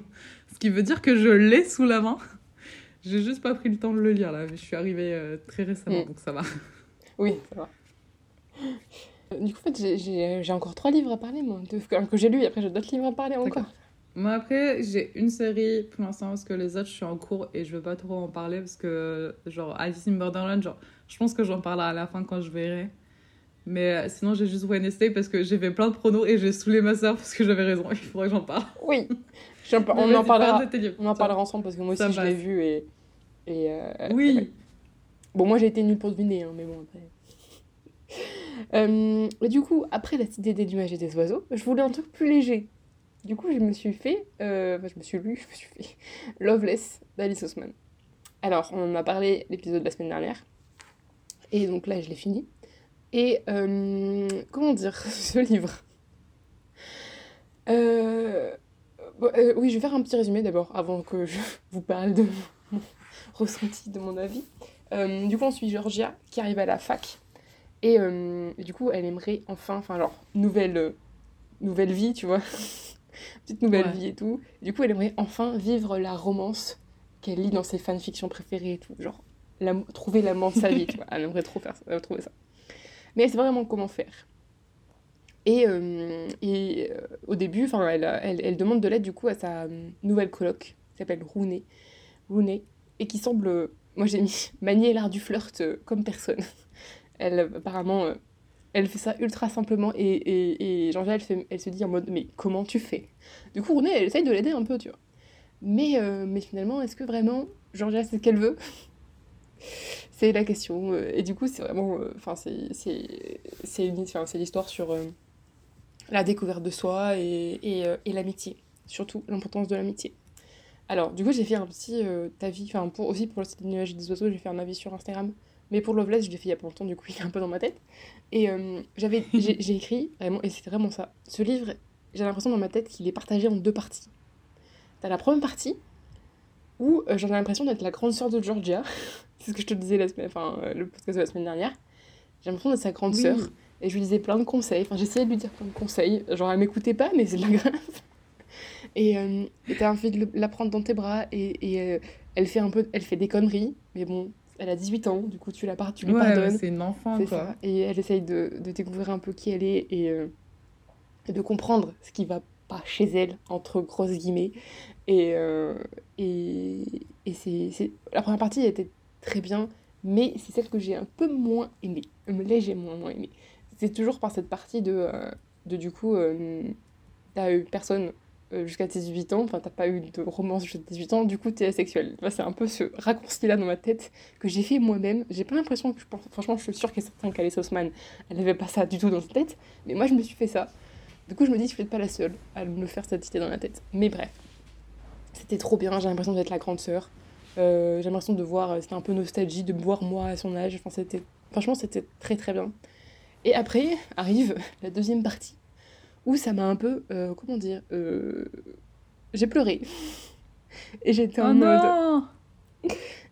Ce qui veut dire que je l'ai sous la main. *laughs* J'ai juste pas pris le temps de le lire, là. Mais je suis arrivée euh, très récemment, Mm. donc ça va. Oui, ça va. Euh, Du coup, en fait, j'ai- encore trois livres à parler, moi, que, que j'ai lu, et après j'ai d'autres livres à parler encore. Moi, après, j'ai une série pour l'instant parce que les autres, je suis en cours et je veux pas trop en parler parce que, genre, Alice in Borderland, genre, je pense que j'en parlerai à la fin quand je verrai. Mais euh, sinon, j'ai juste Wednesday parce que j'ai fait plein de pronos et j'ai saoulé ma soeur parce que j'avais raison. *laughs* Il faudrait que j'en parle. Oui, par- on en parlera. On en parlera ensemble parce que moi Ça aussi je l'ai vu et. et euh, Oui. Bon, moi j'ai été nulle pour deviner, hein, mais bon après. *laughs* Euh, et du coup, après la cité des nuages et des oiseaux, je voulais un truc plus léger. Du coup, je me suis fait. euh, je me suis lu, *laughs* je me suis fait Loveless d'Alice Oseman. Alors, on en a parlé l'épisode de la semaine dernière. Et donc là, je l'ai fini. Et euh, comment dire *laughs* ce livre? Euh, euh, Oui, je vais faire un petit résumé d'abord avant que je *laughs* vous parle de mon ressenti, de mon avis. Du coup, on suit Georgia qui arrive à la fac. Et du coup, elle aimerait enfin, enfin, alors, nouvelle, nouvelle vie, tu vois. Petite nouvelle Ouais. vie et tout. Du coup, elle aimerait enfin vivre la romance qu'elle lit dans ses fanfictions préférées et tout. Genre, l'am- trouver l'amant de sa vie, tu vois. *laughs* Elle aimerait trop faire ça, euh, trouver ça. Mais elle sait vraiment comment faire. Et, euh, et euh, au début, elle, elle, elle demande de l'aide du coup à sa nouvelle coloc, qui s'appelle Rooney, Rooney, et qui semble, moi j'ai mis *laughs* manier l'art du flirt comme personne. *laughs* Elle, apparemment, elle fait ça ultra simplement et, et, et Georgia, elle, se dit en mode, mais comment tu fais? Du coup, Rooney, elle essaye de l'aider un peu, tu vois. Mais, euh, mais finalement, est-ce que vraiment Georgia sait ce qu'elle veut? C'est la question. euh, Et du coup, c'est vraiment. euh, Enfin, c'est c'est- c'est c'est l'histoire sur euh, la découverte de soi et, et, euh, et l'amitié. Surtout l'importance de l'amitié. Alors, du coup, j'ai fait un petit euh, avis. Enfin, aussi pour le site de nuages et des oiseaux, j'ai fait un avis sur Instagram. Mais pour Loveless, je l'ai fait il y a pas longtemps, du coup, il est un peu dans ma tête. Et euh, j'avais, *laughs* j'ai écrit, vraiment, et c'était vraiment ça. Ce livre, j'ai l'impression dans ma tête qu'il est partagé en deux parties. T'as la première partie où euh, j'en ai l'impression d'être la grande sœur de Georgia. *laughs* C'est ce que je te disais la semaine, enfin, euh, le podcast de la semaine dernière. J'ai l'impression d'être sa grande Oui. sœur. Et je lui disais plein de conseils. Enfin, j'essayais de lui dire plein de conseils. Genre, elle m'écoutait pas, mais c'est de la grave. *laughs* Et euh, et t'as envie de la prendre dans tes bras. Et, et, elle, fait un peu, elle fait des conneries. Mais bon, elle a 18 ans. Du coup, tu, la par- tu lui Ouais, pardonnes. c'est une enfant, C'est quoi. ça. Et elle essaye de, de découvrir un peu qui elle est et, euh, et de comprendre ce qui va pas chez elle, entre grosses guillemets. Et, euh, et, et c'est, la première partie était très bien, mais c'est celle que j'ai un peu moins aimée, euh, légèrement moins aimée. C'est toujours par cette partie de, euh, de du coup, t'as eu personne euh, jusqu'à tes 18 ans, enfin t'as pas eu de romance jusqu'à tes 18 ans, du coup t'es asexuel. Enfin, c'est un peu ce raccourci-là dans ma tête que j'ai fait moi-même. J'ai pas l'impression que je pense. Franchement, je suis sûre qu'il y a certains qu'Alice Haussmann, elle avait pas ça du tout dans sa tête. Mais moi, je me suis fait ça. Du coup, je me dis, je suis peut-être pas la seule à me faire cette idée dans la tête. Mais bref, c'était trop bien. J'ai l'impression d'être la grande sœur. Euh, j'ai l'impression de voir. euh, C'était un peu nostalgie de voir moi à son âge. Enfin, c'était. Franchement, c'était très très bien. Et après arrive la deuxième partie où ça m'a un peu. euh, comment dire euh, J'ai pleuré. Et j'étais en Oh mode. non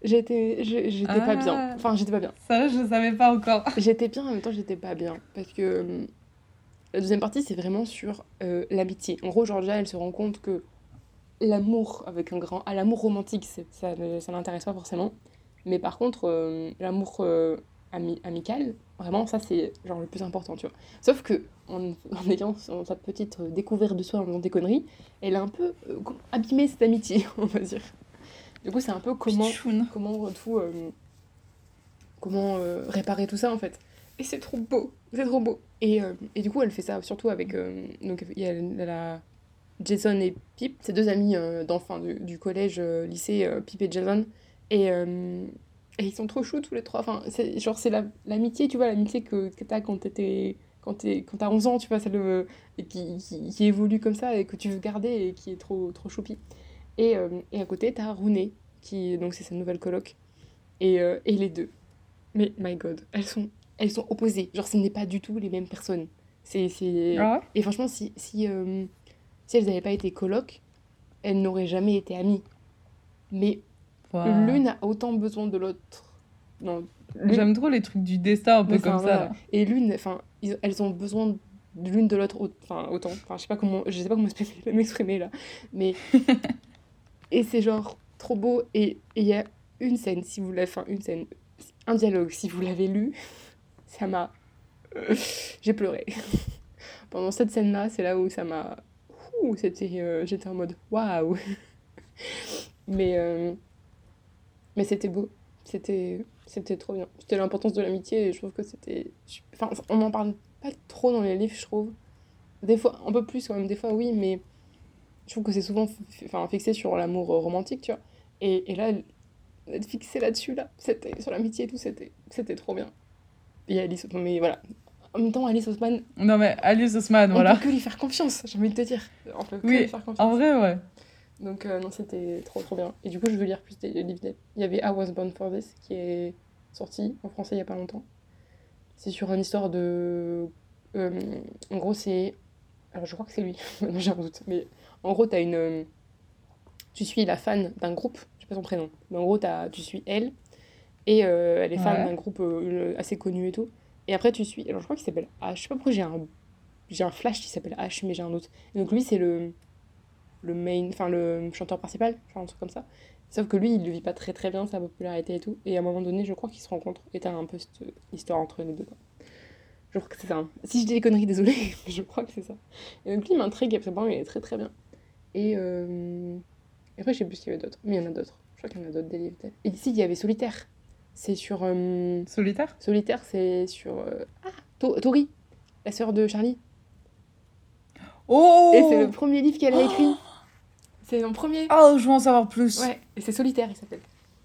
J'étais, j'étais pas bien. Ah. Enfin, j'étais pas bien. Ça, je savais pas encore. *laughs* J'étais bien, en même temps, j'étais pas bien. Parce que euh, la deuxième partie, c'est vraiment sur euh, l'amitié. En gros, Georgia, elle se rend compte que l'amour, avec un grand. Ah, l'amour romantique, ça ne ça l'intéresse pas forcément. Mais par contre, euh, l'amour euh, ami- amical, vraiment, ça, c'est genre le plus important, tu vois. Sauf que, en, *laughs* en ayant son- sa petite euh, découverte de soi en faisant des conneries, elle a un peu euh, abîmé cette amitié, *laughs* on va dire. Du coup, c'est un peu comment comment tout euh, comment euh, réparer tout ça en fait. Et c'est trop beau. C'est trop beau. Et, et du coup elle fait ça surtout avec donc il y a la Jason et Pip c'est deux amis d'enfants du, du collège lycée Pip et Jason. Et, et ils sont trop chauds tous les trois. Enfin c'est genre c'est la- l'amitié tu vois l'amitié que, que t'as quand t'étais quand t'es- quand t'as 11 ans tu vois celle euh, qui, qui, qui évolue comme ça et que tu veux garder et qui est trop trop choupi. Et, euh, et à côté t'as Rooney qui donc c'est sa nouvelle coloc. Et, euh, et les deux. Mais my god elles sont elles sont opposées. Genre ce n'est pas du tout les mêmes personnes. C'est c'est Ah et franchement si si, euh, si elles n'avaient pas été colocs elles n'auraient jamais été amies. Mais L'une a autant besoin de l'autre. J'aime trop les trucs du destin un peu mais comme ça. voilà. Là. et l'une enfin elles ont besoin de l'une de l'autre enfin autant. Enfin je sais pas comment je sais pas comment *laughs* m'exprimer- là. Mais *laughs* et c'est genre trop beau. Et il y a une scène si vous l'avez enfin une scène un dialogue si vous l'avez lu *laughs* ça m'a j'ai pleuré. Pendant cette scène là c'est là où ça m'a Ouh, c'était euh, j'étais en mode waouh. Mais euh, mais c'était beau. C'était c'était trop bien. C'était l'importance de l'amitié et je trouve que c'était enfin on n'en parle pas trop dans les livres je trouve. Des fois un peu plus quand même des fois oui mais je trouve que c'est souvent fi- enfin, fixé sur l'amour euh, romantique tu vois. Et, et là être fixé là-dessus là c'était sur l'amitié et tout c'était c'était trop bien. Et Alice mais voilà. En même temps Alice Osman Non mais Alice Osman, on voilà. peut que lui faire confiance j'ai envie de te dire. On peut que Oui, lui faire confiance. En vrai, ouais. Donc euh, non, c'était trop trop bien. Et du coup, je veux lire plus des livres d'elle. Il y avait I Was Born For This qui est sorti en français il y a pas longtemps. C'est sur une histoire de... euh, en gros, c'est... Alors je crois que c'est lui, *laughs* j'ai un doute. Mais en gros, t'as une... euh, Tu suis la fan d'un groupe, je sais pas son prénom. Mais en gros, tu suis elle. Et euh, elle est fan Ouais. d'un groupe assez connu et tout. Et après, tu suis... Alors je crois qu'il s'appelle H. Je sais pas pourquoi j'ai un... J'ai un flash qui s'appelle H, mais j'ai un doute. Et donc lui, c'est le le main, enfin le chanteur principal, genre un truc comme ça. Sauf que lui, il le vit pas très très bien, sa popularité et tout. Et à un moment donné, je crois qu'ils se rencontrent. Et t'as un peu cette histoire entre les deux. quoi. Je crois que c'est ça. hein. Si je dis des conneries, désolé, *laughs* je crois que c'est ça. Et donc lui, il m'intrigue, et il est très très bien. Et, euh... et après, je sais plus s'il y avait d'autres. Mais il y en a d'autres. Je crois qu'il y en a d'autres des livres. Et ici, il y avait Solitaire. C'est sur. euh, Solitaire? Solitaire, c'est sur. euh, Ah To- Tori, la sœur de Charlie. Oh Et c'est le premier livre qu'elle a écrit. C'est son premier. Oh, je veux en savoir plus. Ouais, et c'est solitaire, il s'appelle.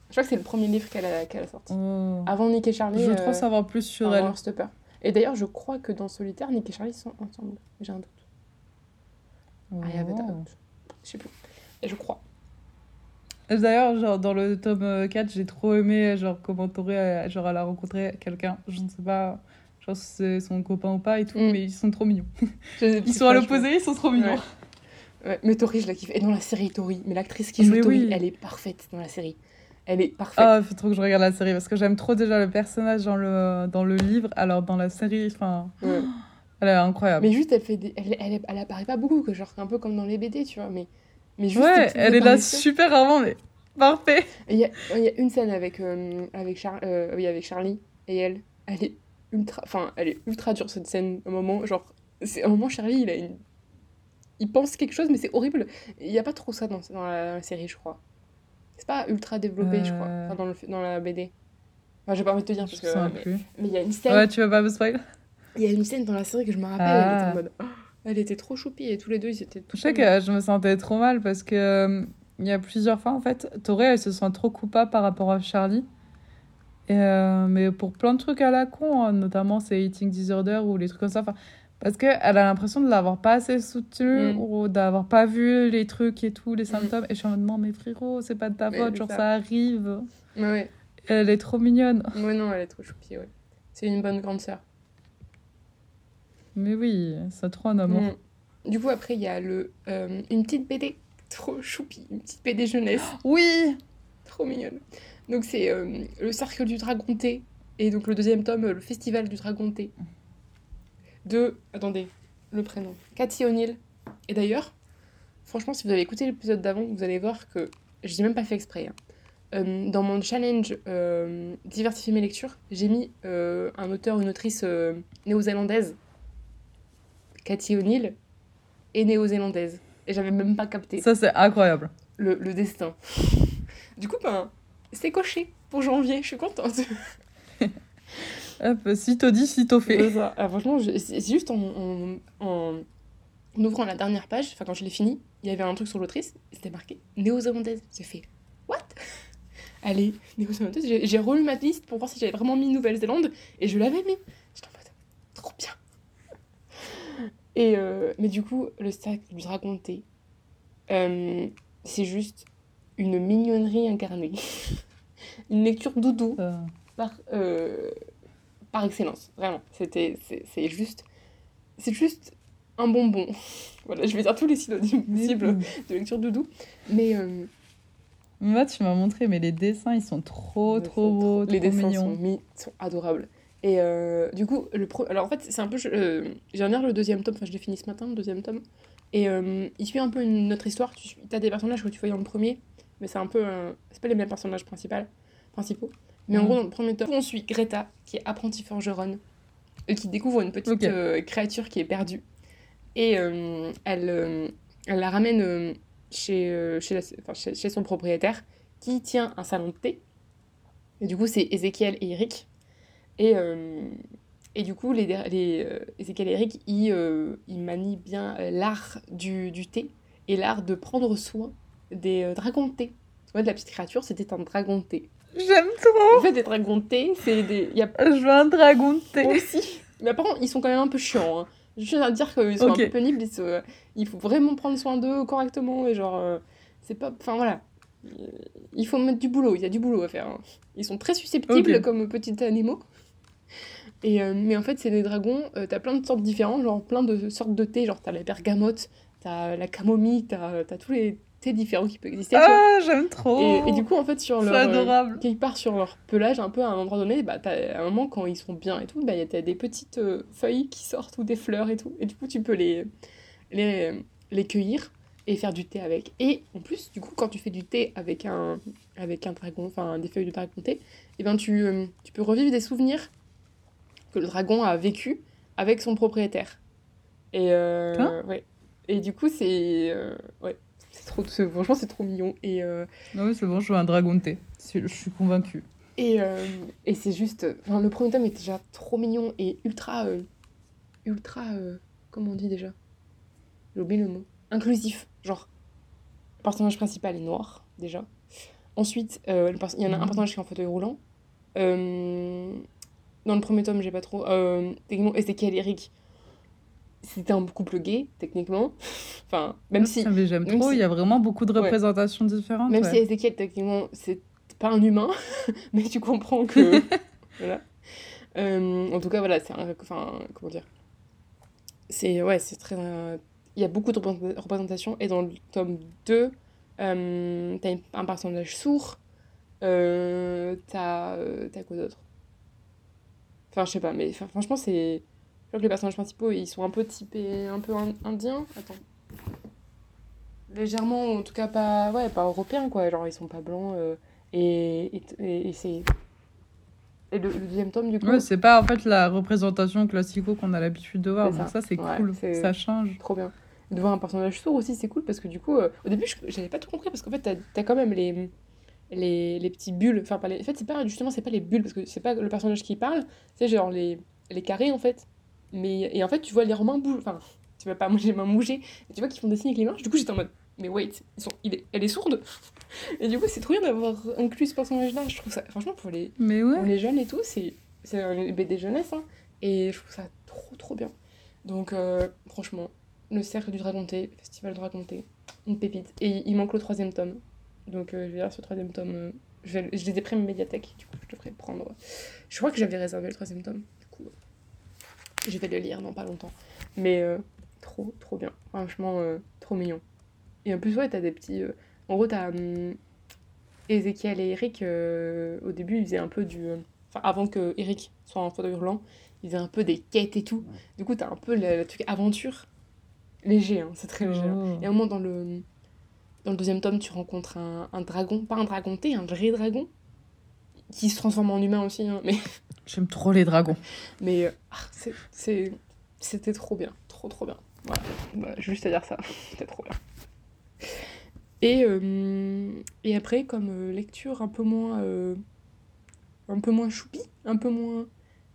Je crois que c'est le premier livre qu'elle a, qu'elle a sorti. Oh. Avant Nick et Charlie. Je veux euh, trop savoir plus sur elle. Heartstopper. Et d'ailleurs, je crois que dans Solitaire, Nick et Charlie sont ensemble. J'ai un doute. Ah, il y avait un Oh. doute. Je sais plus. Et je crois. D'ailleurs, genre, dans le tome euh, 4, j'ai trop aimé, genre, comment euh, genre, elle a rencontré quelqu'un. Je ne sais pas, genre, si c'est son copain ou pas et tout, Mm. mais ils sont trop mignons. *laughs* Ils Ils sont à l'opposé, ils sont trop mignons. Ouais, mais Tori, je la kiffe. Et dans la série Tori, mais l'actrice qui joue Mais Tori, oui. elle est parfaite dans la série. Elle est parfaite. Ah, il faut trop que je regarde la série parce que j'aime trop déjà le personnage dans le, dans le livre, alors dans la série, enfin, Ouais. elle est incroyable. Mais juste, elle fait des... elle, elle, elle apparaît pas beaucoup, que genre un peu comme dans les BD, tu vois. Mais, mais juste. ouais, elle est là super rarement, mais parfait. Il y a, y a une scène avec, euh, avec, Char- euh, oui, avec Charlie et elle. Elle est ultra. Enfin, elle est ultra dure cette scène. Un moment, genre. C'est un moment, Charlie, il a une. Il pense quelque chose, mais c'est horrible. Il y a pas trop ça dans, dans, la, dans la série, je crois. C'est pas ultra développé, je crois. Euh. Enfin, dans, le, dans la BD. Enfin, j'ai pas envie de te dire, Je parce souviens que. Mais plus. mais il y a une scène. Ouais, tu veux pas me spoil Il y a une scène dans la série que je me rappelle. Ah. Elle était en mode. oh, elle était trop choupie et tous les deux, ils étaient. Je sais que euh, je me sentais trop mal parce que euh, il y a plusieurs fois en fait, Toré elle se sent trop coupable par rapport à Charlie. Et, euh, mais pour plein de trucs à la con, hein, notamment c'est eating disorder ou les trucs comme ça. enfin, Parce qu'elle a l'impression de l'avoir pas assez soutenu Mm. ou d'avoir pas vu les trucs et tout, les symptômes. Et je suis en mode mais frérot, c'est pas de ta faute, genre ça. ça arrive. Ouais, ouais. Elle est trop mignonne. Ouais, non, elle est trop choupie, ouais. C'est une bonne grande sœur. Mais oui, c'est trop un amour. Mm. Du coup, après, il y a le, euh, une petite BD trop choupie, une petite BD jeunesse, Oui trop mignonne. Donc, c'est euh, le Cercle du Dragon T, et donc le deuxième tome, euh, le Festival du Dragon T, de. Attendez, le prénom. Cathy O'Neill. Et d'ailleurs, franchement, si vous avez écouté l'épisode d'avant, vous allez voir que. Je n'ai même pas fait exprès. hein. Euh, dans mon challenge euh, Diversifier mes lectures, j'ai mis euh, un auteur, une autrice néo-zélandaise, Cathy O'Neill, est néo-zélandaise. Et j'avais même pas capté Ça, c'est incroyable. le, le destin. *laughs* Du coup, ben, c'est coché pour janvier, je suis contente. *laughs* Hop, si t'as dit, si t'as fait. Ça. Ah, franchement, je- c'est juste en, en, en ouvrant la dernière page, enfin quand je l'ai fini, il y avait un truc sur l'autrice, c'était marqué néo-zélandaise. J'ai fait What? *laughs* Allez, néo-zélandaise. J'ai j'ai relu ma liste pour voir si j'avais vraiment mis Nouvelle-Zélande, et je l'avais mis. J'étais en mode Trop bien et euh, Mais du coup, le stack du dragon T, euh, c'est juste une mignonnerie incarnée. *laughs* une lecture doudou Euh, par, par excellence, vraiment. C'était, c'est, juste, c'est juste un bonbon. *laughs* voilà, je vais dire tous les synonymes possibles de lecture doudou. Mais euh, Moi, tu m'as montré, mais les dessins, ils sont trop, trop beaux, les trop dessins mignons. sont, mis, sont adorables. Et euh, du coup, le pro... alors en fait, c'est un peu. Euh, j'ai lire le deuxième tome, enfin, je l'ai fini ce matin, le deuxième tome. Et euh, il suit un peu une autre histoire. Tu as des personnages que tu voyais dans le premier, mais c'est un peu. c'est pas les mêmes personnages principaux. Mais en Mhm. gros, dans le premier tome, on suit Greta, qui est apprentie forgeronne, et qui découvre une petite euh, créature qui est perdue. Et euh, elle, euh, elle la ramène chez, chez, la- enfin, chez, chez son propriétaire, qui tient un salon de thé. Et du coup, c'est Ézéchiel et Eric. Et, et du coup, les, les, Ézéchiel et Eric, ils, ils manient bien l'art du, du thé et l'art de prendre soin des dragons de thé. Ouais, de la petite créature, c'était un dragon de thé. J'aime trop En fait, des dragons de thé, c'est des. Y a Je veux un dragon de thé. aussi. Mais par contre, ils sont quand même un peu chiants. Hein. Je tiens à dire qu'ils sont Ok. un peu pénibles. Ils se- Il faut vraiment prendre soin d'eux correctement. Et genre, euh, c'est pas. Enfin voilà. Il faut mettre du boulot. Il y a du boulot à faire. hein. Ils sont très susceptibles comme petits animaux. Et, euh, mais en fait, c'est des dragons. euh, t'as plein de sortes différentes. Genre plein de sortes de thé. Genre, t'as la bergamote, t'as la camomille, t'as as tous les différents qui peuvent exister. Ah, j'aime trop Et, et du coup, en fait, sur leur. euh, adorable quelque part sur leur pelage, un peu à un endroit donné, bah, à un moment quand ils sont bien et tout, bah, y a des petites euh, feuilles qui sortent ou des fleurs et tout. Et du coup, tu peux les, les, les cueillir et faire du thé avec. Et en plus, du coup, quand tu fais du thé avec un, avec un dragon, enfin des feuilles de dragon thé, et ben tu, euh, tu peux revivre des souvenirs que le dragon a vécu avec son propriétaire. Et, Hein ouais. et du coup, c'est. ouais. C'est trop, franchement, c'est trop mignon. Et, euh, Ah oui, c'est bon, je veux un dragon de thé. Je suis convaincue. Et, euh, et c'est juste. Enfin, le premier tome est déjà trop mignon et ultra. euh, ultra. comment on dit déjà? J'ai oublié le mot. Inclusif. Genre, le personnage principal est noir, déjà. Ensuite, euh, il y en a un Mhm. personnage qui est en fauteuil roulant. Euh, dans le premier tome, j'ai pas trop. Euh, Ezekiel Eric, c'était un couple gay, techniquement. *laughs* enfin, même si. Ah, mais j'aime trop, si- il y a vraiment beaucoup de Ouais. représentations différentes. Même ouais. si Ezekiel, techniquement, c'est pas un humain, *laughs* mais tu comprends que. *laughs* voilà. Euh, en tout cas, voilà, c'est un. Enfin, comment dire C'est. Ouais, c'est très. euh, Il y a beaucoup de représent- représentations, et dans le tome 2, euh, t'as un personnage sourd, euh, t'as. euh, t'as quoi d'autre? Enfin, je sais pas, mais franchement, c'est. Je crois que les personnages principaux, ils sont un peu typés, un peu in- indiens. Attends. Légèrement, en tout cas, pas, ouais, pas européens, quoi. Genre, ils sont pas blancs. euh, et et, et- et c'est. Et le, le deuxième tome, du coup, Ouais, c'est pas en fait la représentation classico qu'on a l'habitude de voir. Ça. ça, c'est Ouais, cool. Ça change. trop bien. De voir un personnage sourd aussi, c'est cool parce que du coup, euh, au début, j'avais pas tout compris parce qu'en fait, t'as as quand même les, les, les petits bulles. Enfin, pas les... en fait, c'est pas justement, c'est pas les bulles parce que c'est pas le personnage qui parle, c'est genre les, les carrés en fait. Mais, et en fait, tu vois les mains bouger. Enfin, tu vois pas *laughs* moi, les mains bouger, mais tu vois qu'ils font des signes avec les mains. Du coup, j'étais en mode, mais wait, ils sont... il est... elle est sourde. Et du coup, c'est trop bien d'avoir inclus ce personnage-là. Je trouve ça, franchement, pour les, Mais pour les jeunes et tout, c'est c'est un BD jeunesse, hein, et je trouve ça trop trop bien. Donc euh, franchement, le Cercle du Dragonté, le Festival du Dragonté, une pépite. Et il manque le troisième tome. Donc euh, je vais lire ce troisième tome. euh, je, vais, je les ai pris à ma médiathèque, du coup je devrais prendre. Je crois que j'avais réservé le troisième tome, je vais le lire dans pas longtemps. Mais euh, trop trop bien. Franchement, euh, trop mignon. Et en plus, ouais, t'as des petits. euh, En gros, t'as. hum, Ezekiel et Eric, au début, ils faisaient un peu du. Enfin, avant que Eric soit en fauteuil roulant, ils faisaient un peu des quêtes et tout. Du coup, t'as un peu le, le truc aventure. Léger, hein, c'est très léger. hein. Oh. Et un moment, dans le, dans le deuxième tome, tu rencontres un, un dragon, pas un dragonté, un vrai dragon, qui se transforme en humain aussi, hein, mais, *laughs* J'aime trop les dragons. mais euh, ah, c'est- c'était trop bien, trop trop bien. Voilà, Voilà, juste à dire ça, *laughs* c'était trop bien. Et, euh, et après, comme euh, lecture un peu moins, euh, un peu moins choupi, un peu moins,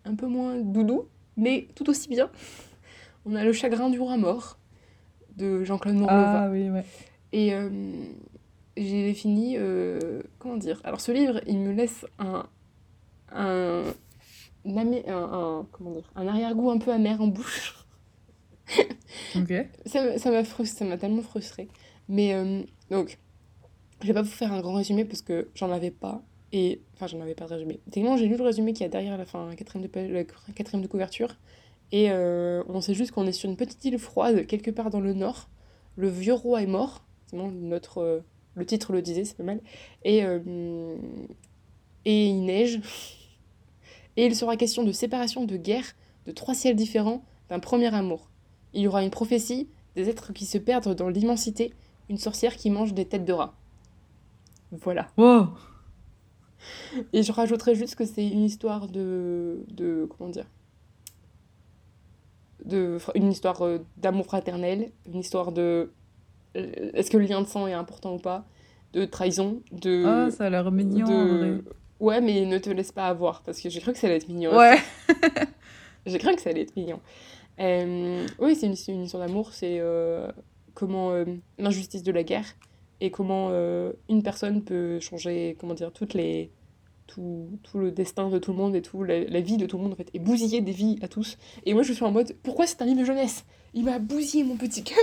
un peu moins doudou, mais tout aussi bien, *laughs* on a Le chagrin du roi mort de Jean-Claude Morlova. Ah oui, ouais. Et j'ai fini. euh, comment dire Alors, ce livre, il me laisse un. un. un, comment dire Un arrière-goût un peu amer en bouche. *laughs* Ok. Ça m'a- ça m'a frustré, ça m'a tellement frustré. Mais euh, donc, je vais pas vous faire un grand résumé parce que j'en avais pas. Et enfin, j'en avais pas de résumé. Techniquement, j'ai lu le résumé qui a derrière la fin, la quatrième de, la quatrième de couverture. Et euh, on sait juste qu'on est sur une petite île froide, quelque part dans le nord. Le vieux roi est mort. Sinon, notre, euh, le titre le disait, c'est pas mal. Et, euh, et il neige. Et il sera question de séparation, de guerre, de trois ciels différents, d'un premier amour. Il y aura une prophétie, des êtres qui se perdent dans l'immensité, une sorcière qui mange des têtes de rats. Voilà. Wow. Et je rajouterais juste que c'est une histoire de. de comment dire de, Une histoire euh, d'amour fraternel, une histoire de. Euh, Est-ce que le lien de sang est important ou pas De trahison, de. Ah, ça a l'air mignon en de- vrai. Ouais, mais ne te laisse pas avoir, parce que j'ai cru que ça allait être mignon. Ouais. *laughs* J'ai cru que ça allait être mignon. Euh, oui, c'est une, une histoire d'amour, c'est euh, comment euh, l'injustice de la guerre et comment une personne peut changer, comment dire, toutes les, tout, tout le destin de tout le monde et tout la, la vie de tout le monde en fait, et bousiller des vies à tous. Et moi je suis en mode, pourquoi c'est un livre de jeunesse? Il m'a bousillé mon petit cœur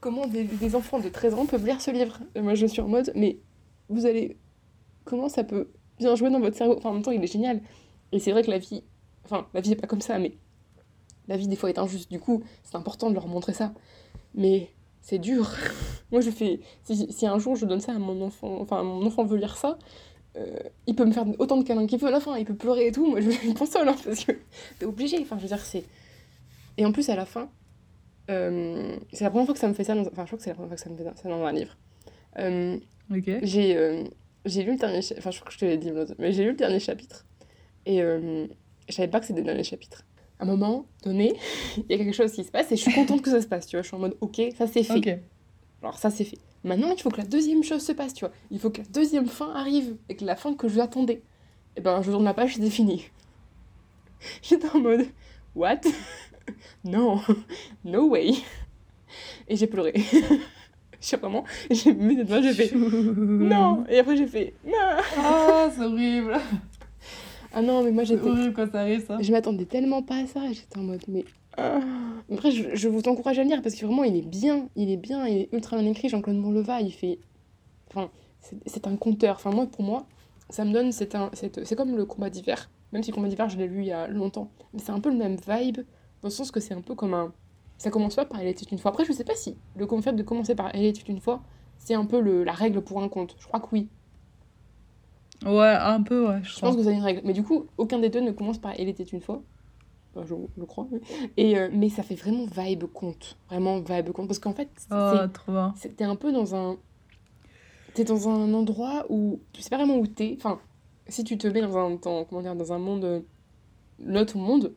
Comment des, enfants de 13 ans peuvent lire ce livre moi je suis en mode, mais vous allez... Comment ça peut bien jouer dans votre cerveau? Enfin en même temps il est génial. Et c'est vrai que la vie Enfin, la vie est pas comme ça, mais la vie des fois est injuste. Du coup, c'est important de leur montrer ça. Mais c'est dur. *laughs* Moi, je fais. Si, si un jour je donne ça à mon enfant, enfin, mon enfant veut lire ça, euh, il peut me faire autant de câlins qu'il veut à la fin, il peut pleurer et tout. Moi, je une console, hein, parce que t'es obligé. Enfin, je veux dire, c'est. Et en plus, à la fin, euh, c'est la première fois que ça me fait ça. Dans... Enfin, je crois que c'est la première fois que ça me fait ça dans un livre. Euh, j'ai euh, j'ai lu le dernier cha- enfin je crois que je te l'ai dit mais j'ai lu le dernier chapitre. Et euh, je savais pas que c'était le dernier chapitre. À un moment donné *laughs* il y a quelque chose qui se passe et je suis contente que ça se passe tu vois. Je suis en mode ok ça c'est fait. Alors ça c'est fait. Maintenant il faut que la deuxième chose se passe tu vois. Il faut que la deuxième fin arrive et que la fin que je attendais et ben je tourne la page c'est fini. *laughs* J'étais en mode what? Non *laughs* no way et j'ai pleuré *laughs* j'ai vraiment, j'ai mis cette main, j'ai fait *laughs* non. Et après, j'ai fait non. Ah, c'est horrible. Ah non, mais moi, C'est j'étais. horrible quand ça arrive, ça. Je m'attendais tellement pas à ça. J'étais en mode, mais. ah. Après, je, je vous encourage à le lire parce que vraiment, il est bien. Il est bien. Il est ultra bien écrit. Jean-Claude Monleva, il fait. Enfin, c'est- c'est un conteur. Enfin, moi, pour moi, ça me donne. C'est un, c'est c'est comme le combat d'hiver. Même si le combat d'hiver, je l'ai lu il y a longtemps. Mais c'est un peu le même vibe. Dans le sens que c'est un peu comme un. Ça commence pas par Elle était une fois. Après, je sais pas si le fait de commencer par Elle était une fois, c'est un peu le, la règle pour un conte. Je crois que oui. Ouais, un peu, ouais, je pense que c'est une règle. Mais du coup, aucun des deux ne commence par Elle était une fois. Enfin, je, je crois. oui. Et, euh, mais ça fait vraiment vibe conte. Vraiment vibe conte. Parce qu'en fait, c'est- Oh, t'es un peu dans un. T'es dans un endroit où. Tu sais pas vraiment où t'es. Enfin, si tu te mets dans un, dans, comment dire, dans un monde. euh, L'autre monde.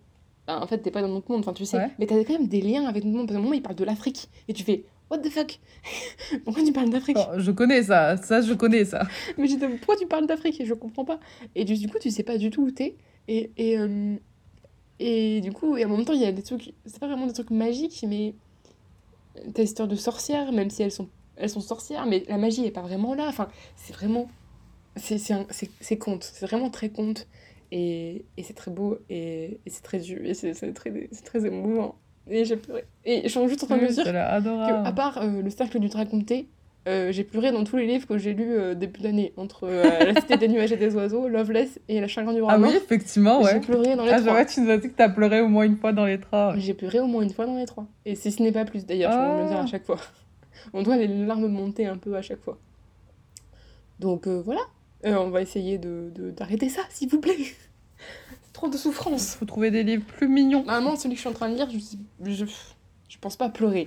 Bah, en fait, t'es pas dans notre monde. Enfin, tu sais. Ouais. Mais t'as quand même des liens avec notre monde. Parce qu'à un moment, il parle de l'Afrique. Et tu fais. What the fuck? *laughs* Pourquoi tu parles d'Afrique? Oh, je connais ça, ça, je connais ça. *laughs* mais j'étais, pourquoi tu parles d'Afrique? Je comprends pas. Et du, coup, tu sais pas du tout où t'es. Et, et, euh, et du coup, et en même temps, il y a des trucs, c'est pas vraiment des trucs magiques, mais t'as l'histoire de sorcières, même si elles sont, elles sont sorcières, mais la magie est pas vraiment là. Enfin, c'est vraiment. C'est, c'est, un- c'est, c'est conte, c'est vraiment très conte. Et, et c'est très beau, et, et c'est très dur, et c'est, très, très émouvant. Et j'ai pleuré. Et je suis juste en train de me dire C'est que, à adorable. part euh, le cercle du Draconté, euh, j'ai pleuré dans tous les livres que j'ai lus euh, début d'année, entre euh, *laughs* La Cité des nuages et des oiseaux, Loveless et La chagrin du roi Ah oui, effectivement, J'ai ouais. pleuré dans les Ah, trois. tu nous as dit que t'as pleuré au moins une fois dans les trains. J'ai pleuré au moins une fois dans les trois. Et si ce n'est pas plus, d'ailleurs, je vais me le dire à Ah. chaque fois. *laughs* On doit les larmes monter un peu à chaque fois. Donc voilà, Euh, on va essayer de, de- d'arrêter ça, s'il vous plaît. *laughs* Trop de souffrance. Faut trouver des livres plus mignons. Normalement, celui que je suis en train de lire, je, je, je pense pas pleurer.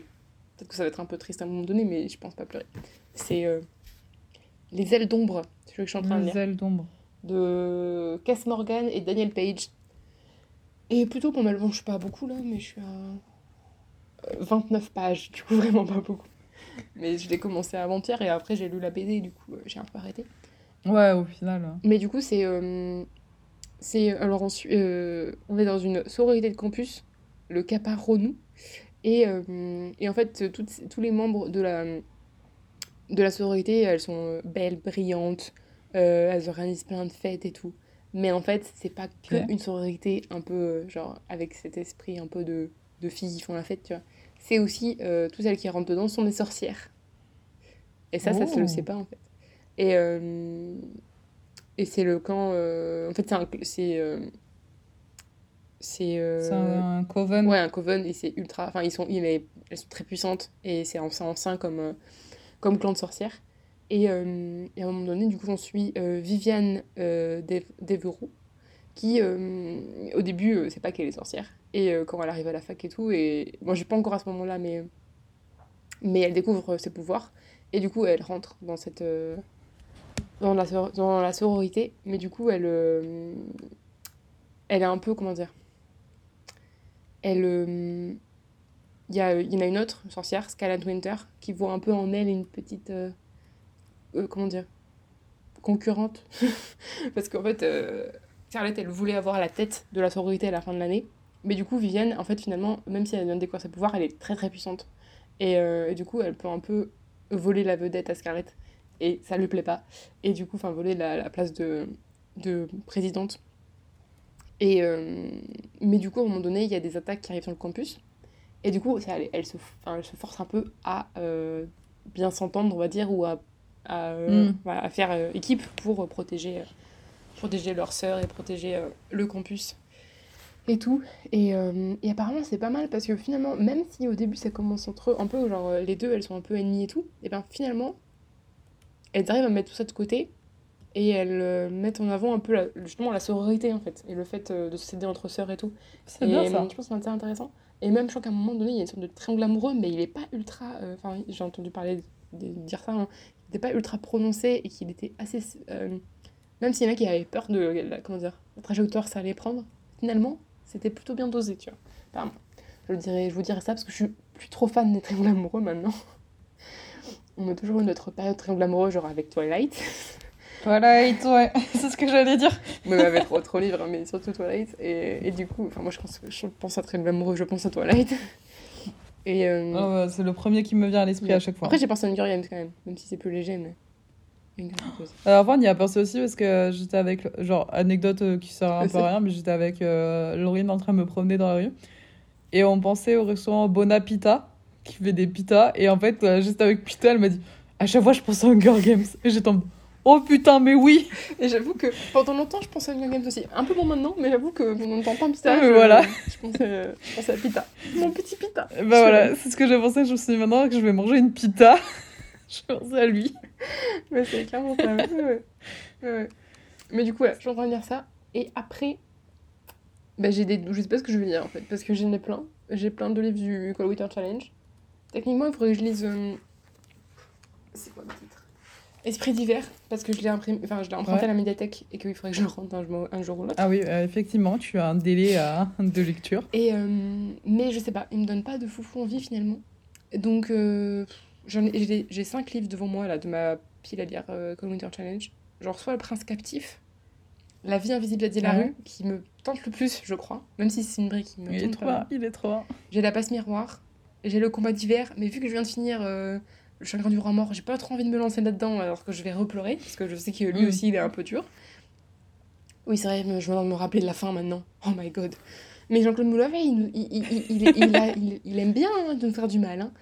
Peut-être que ça va être un peu triste à un moment donné, mais je pense pas pleurer. C'est euh, Les ailes d'ombre, celui que je suis en train de Les lire, ailes d'ombre. de Cass Morgan et Daniel Page. Et plutôt pas mal, bon, je suis pas à beaucoup là, mais je suis à euh, 29 pages, du coup *laughs* vraiment pas beaucoup. Mais je l'ai commencé avant-hier et après j'ai lu la BD, du coup euh, j'ai un peu arrêté. Ouais, au final. Mais du coup, c'est. euh, c'est alors, on, euh, on est dans une sororité de campus, le Kappa Ronu. Et, euh, et en fait, toutes, tous les membres de la, de la sororité, elles sont belles, brillantes, elles organisent plein de fêtes et tout. Mais en fait, c'est pas que Ok. une sororité un peu, genre, avec cet esprit un peu de, de filles qui font la fête, tu vois. C'est aussi, toutes celles qui rentrent dedans sont des sorcières. Et ça, ça se le Oh. sait pas, en fait. Et, euh, et c'est le camp. euh, en fait, c'est un. C'est. euh, c'est. C'est un coven. Ouais, un coven, et c'est ultra. Enfin, ils sont, il est- elles sont très puissantes, et c'est ancien, ancien comme, comme clan de sorcières. Et, euh, et à un moment donné, du coup, on suit euh, Viviane euh, Dev- Devereux, qui, au début, sait pas qu'elle est sorcière. Et quand elle arrive à la fac et tout, et moi, j'ai pas encore à ce moment-là, mais, mais elle découvre ses pouvoirs. Et du coup, elle rentre dans cette. Euh, dans, la, dans la sororité, mais du coup, elle. euh, elle est un peu. Comment dire Elle. euh, il y, a, il y en a une autre sorcière, Scarlet Winter, qui voit un peu en elle une petite. euh, euh, comment dire Concurrente. *laughs* Parce qu'en fait, euh, Scarlett, elle voulait avoir la tête de la sororité à la fin de l'année. Mais du coup, Vivienne, en fait, finalement, même si elle vient de découvrir ses pouvoirs, elle est très très puissante. Euh, et du coup, elle peut un peu voler la vedette à Scarlett. Et ça lui plaît pas. Et du coup, enfin, voler la, la place de, de présidente. Et, euh, mais du coup, à un moment donné, il y a des attaques qui arrivent sur le campus. Et du coup, ça, elle, elle se, elle se force un peu à euh, bien s'entendre, on va dire, ou à, à, euh, Mm. à faire équipe pour protéger, protéger leur sœur et protéger le campus et tout. Et, euh, et apparemment, c'est pas mal parce que finalement, même si au début ça commence entre eux, un peu genre les deux elles sont un peu ennemies et tout, et ben finalement, elles arrivent à mettre tout ça de côté et elles euh, mettent en avant un peu la- justement la sororité en fait, et le fait euh, de s'aider entre sœurs et tout. C'est bien ça. je pense que c'est intéressant. Et même, je crois qu'à un moment donné, il y a une sorte de triangle amoureux, mais il est pas ultra. euh, Enfin, j'ai entendu parler de, de dire ça, hein, il n'était pas ultra prononcé et qu'il était assez. euh, même s'il y en a qui avaient peur de la, comment dire, la trajectoire que ça allait prendre, finalement, c'était plutôt bien dosé, tu vois. Enfin, je, dirais, je vous dirais ça parce que je suis plus trop fan des triangles amoureux maintenant. On a toujours eu notre période triangle amoureux, genre avec Twilight. Twilight, ouais, *laughs* c'est ce que j'allais dire. Mais avec autre livre, mais surtout Twilight. Et, et du coup, enfin, moi je pense, je pense à Triangle amoureux, je pense à Twilight. *laughs* Et, euh, Ah c'est le premier qui me vient à l'esprit ouais. à chaque fois. Après, j'ai pensé à Hunger Games quand même, même si c'est plus léger, mais. Alors, avant, on y a pensé aussi parce que j'étais avec, genre, anecdote euh, qui sert un *laughs* peu à rien, mais j'étais avec euh, Laurine en train de me promener dans la rue. Et on pensait au restaurant Bonapita, qui fait des pitas. Et en fait, euh, juste avec Pita, elle m'a dit À chaque fois, je pense à Hunger Games. Et j'étais en Oh putain, mais oui Et j'avoue que pendant longtemps, je pensais à Hunger Games aussi. Un peu moins maintenant, mais j'avoue que pas un pita. Mais je- voilà. Je pensais, je pensais à Pita. Mon petit Pita. Bah voilà, c'est ce que j'ai pensé. Je me suis dit maintenant que je vais manger une pita. *laughs* je pensais à lui. Ouais, c'est clairement ça. Ouais, ouais. Mais du coup, voilà, je suis en train de dire ça. Et après, bah, j'ai des... je sais pas ce que je vais dire en fait, parce que j'en ai plein. J'ai plein de livres du Call Winter Challenge. Techniquement, il faudrait que je lise. euh, C'est quoi le titre? Esprit d'hiver, parce que je l'ai imprimé, enfin, je l'ai emprunté Ouais. à la médiathèque et qu'il faudrait que je le rentre un, jour- un jour ou l'autre. Ah oui, euh, effectivement, tu as un délai euh, de lecture. Et mais je sais pas, il me donne pas de foufou envie finalement. Donc ai, j'ai, j'ai cinq livres devant moi là de ma pile à lire Call Winter Challenge. Genre soit Le Prince captif, La vie invisible de la rue qui me tente le plus, je crois, même si c'est une brique qui me Il est trop pas. il est trop. J'ai La passe miroir, j'ai Le combat d'hiver, mais vu que je viens de finir euh, Le chagrin du roi mort, j'ai pas trop envie de me lancer là-dedans alors que je vais repleurer parce que je sais que lui Mm. aussi il est un peu dur. Oui, c'est vrai, je viens de me rappeler de la fin maintenant. Oh my god. Mais Jean-Claude Moulovet, il, il, il, aime bien hein, de nous faire du mal. hein.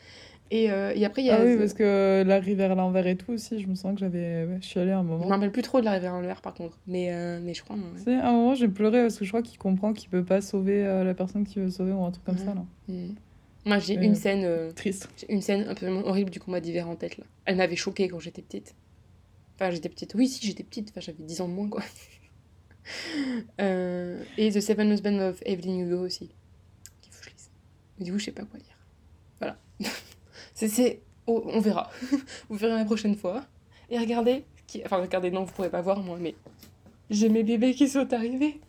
Et, euh, et après, il y a. Ah oui, parce que l'arrivée vers l'envers et tout aussi, je me sens que j'avais. je suis allée à un Je me moment. rappelle plus trop de l'arrivée en l'air par contre. Mais, euh, mais je crois. C'est à un moment, j'ai pleuré parce que je crois qu'il comprend qu'il peut pas sauver euh, la personne qu'il veut sauver ou un truc comme ça, là. Moi, j'ai Euh. une scène. euh, Triste. Une scène absolument horrible du combat d'hiver en tête là. Elle m'avait choquée quand j'étais petite. Enfin, j'étais petite. Oui, si, j'étais petite. Enfin, j'avais 10 ans de moins quoi. *laughs* Euh, et The Seven Husbands of Evelyn Hugo aussi. Qu'il faut que je lise. Mais du coup, je sais pas quoi lire. Voilà. *laughs* c'est, c'est... oh, on verra. *laughs* vous verrez la prochaine fois. Et regardez. Qui... Enfin, regardez, non, vous pourrez pas voir moi, mais. J'ai mes bébés qui sont arrivés.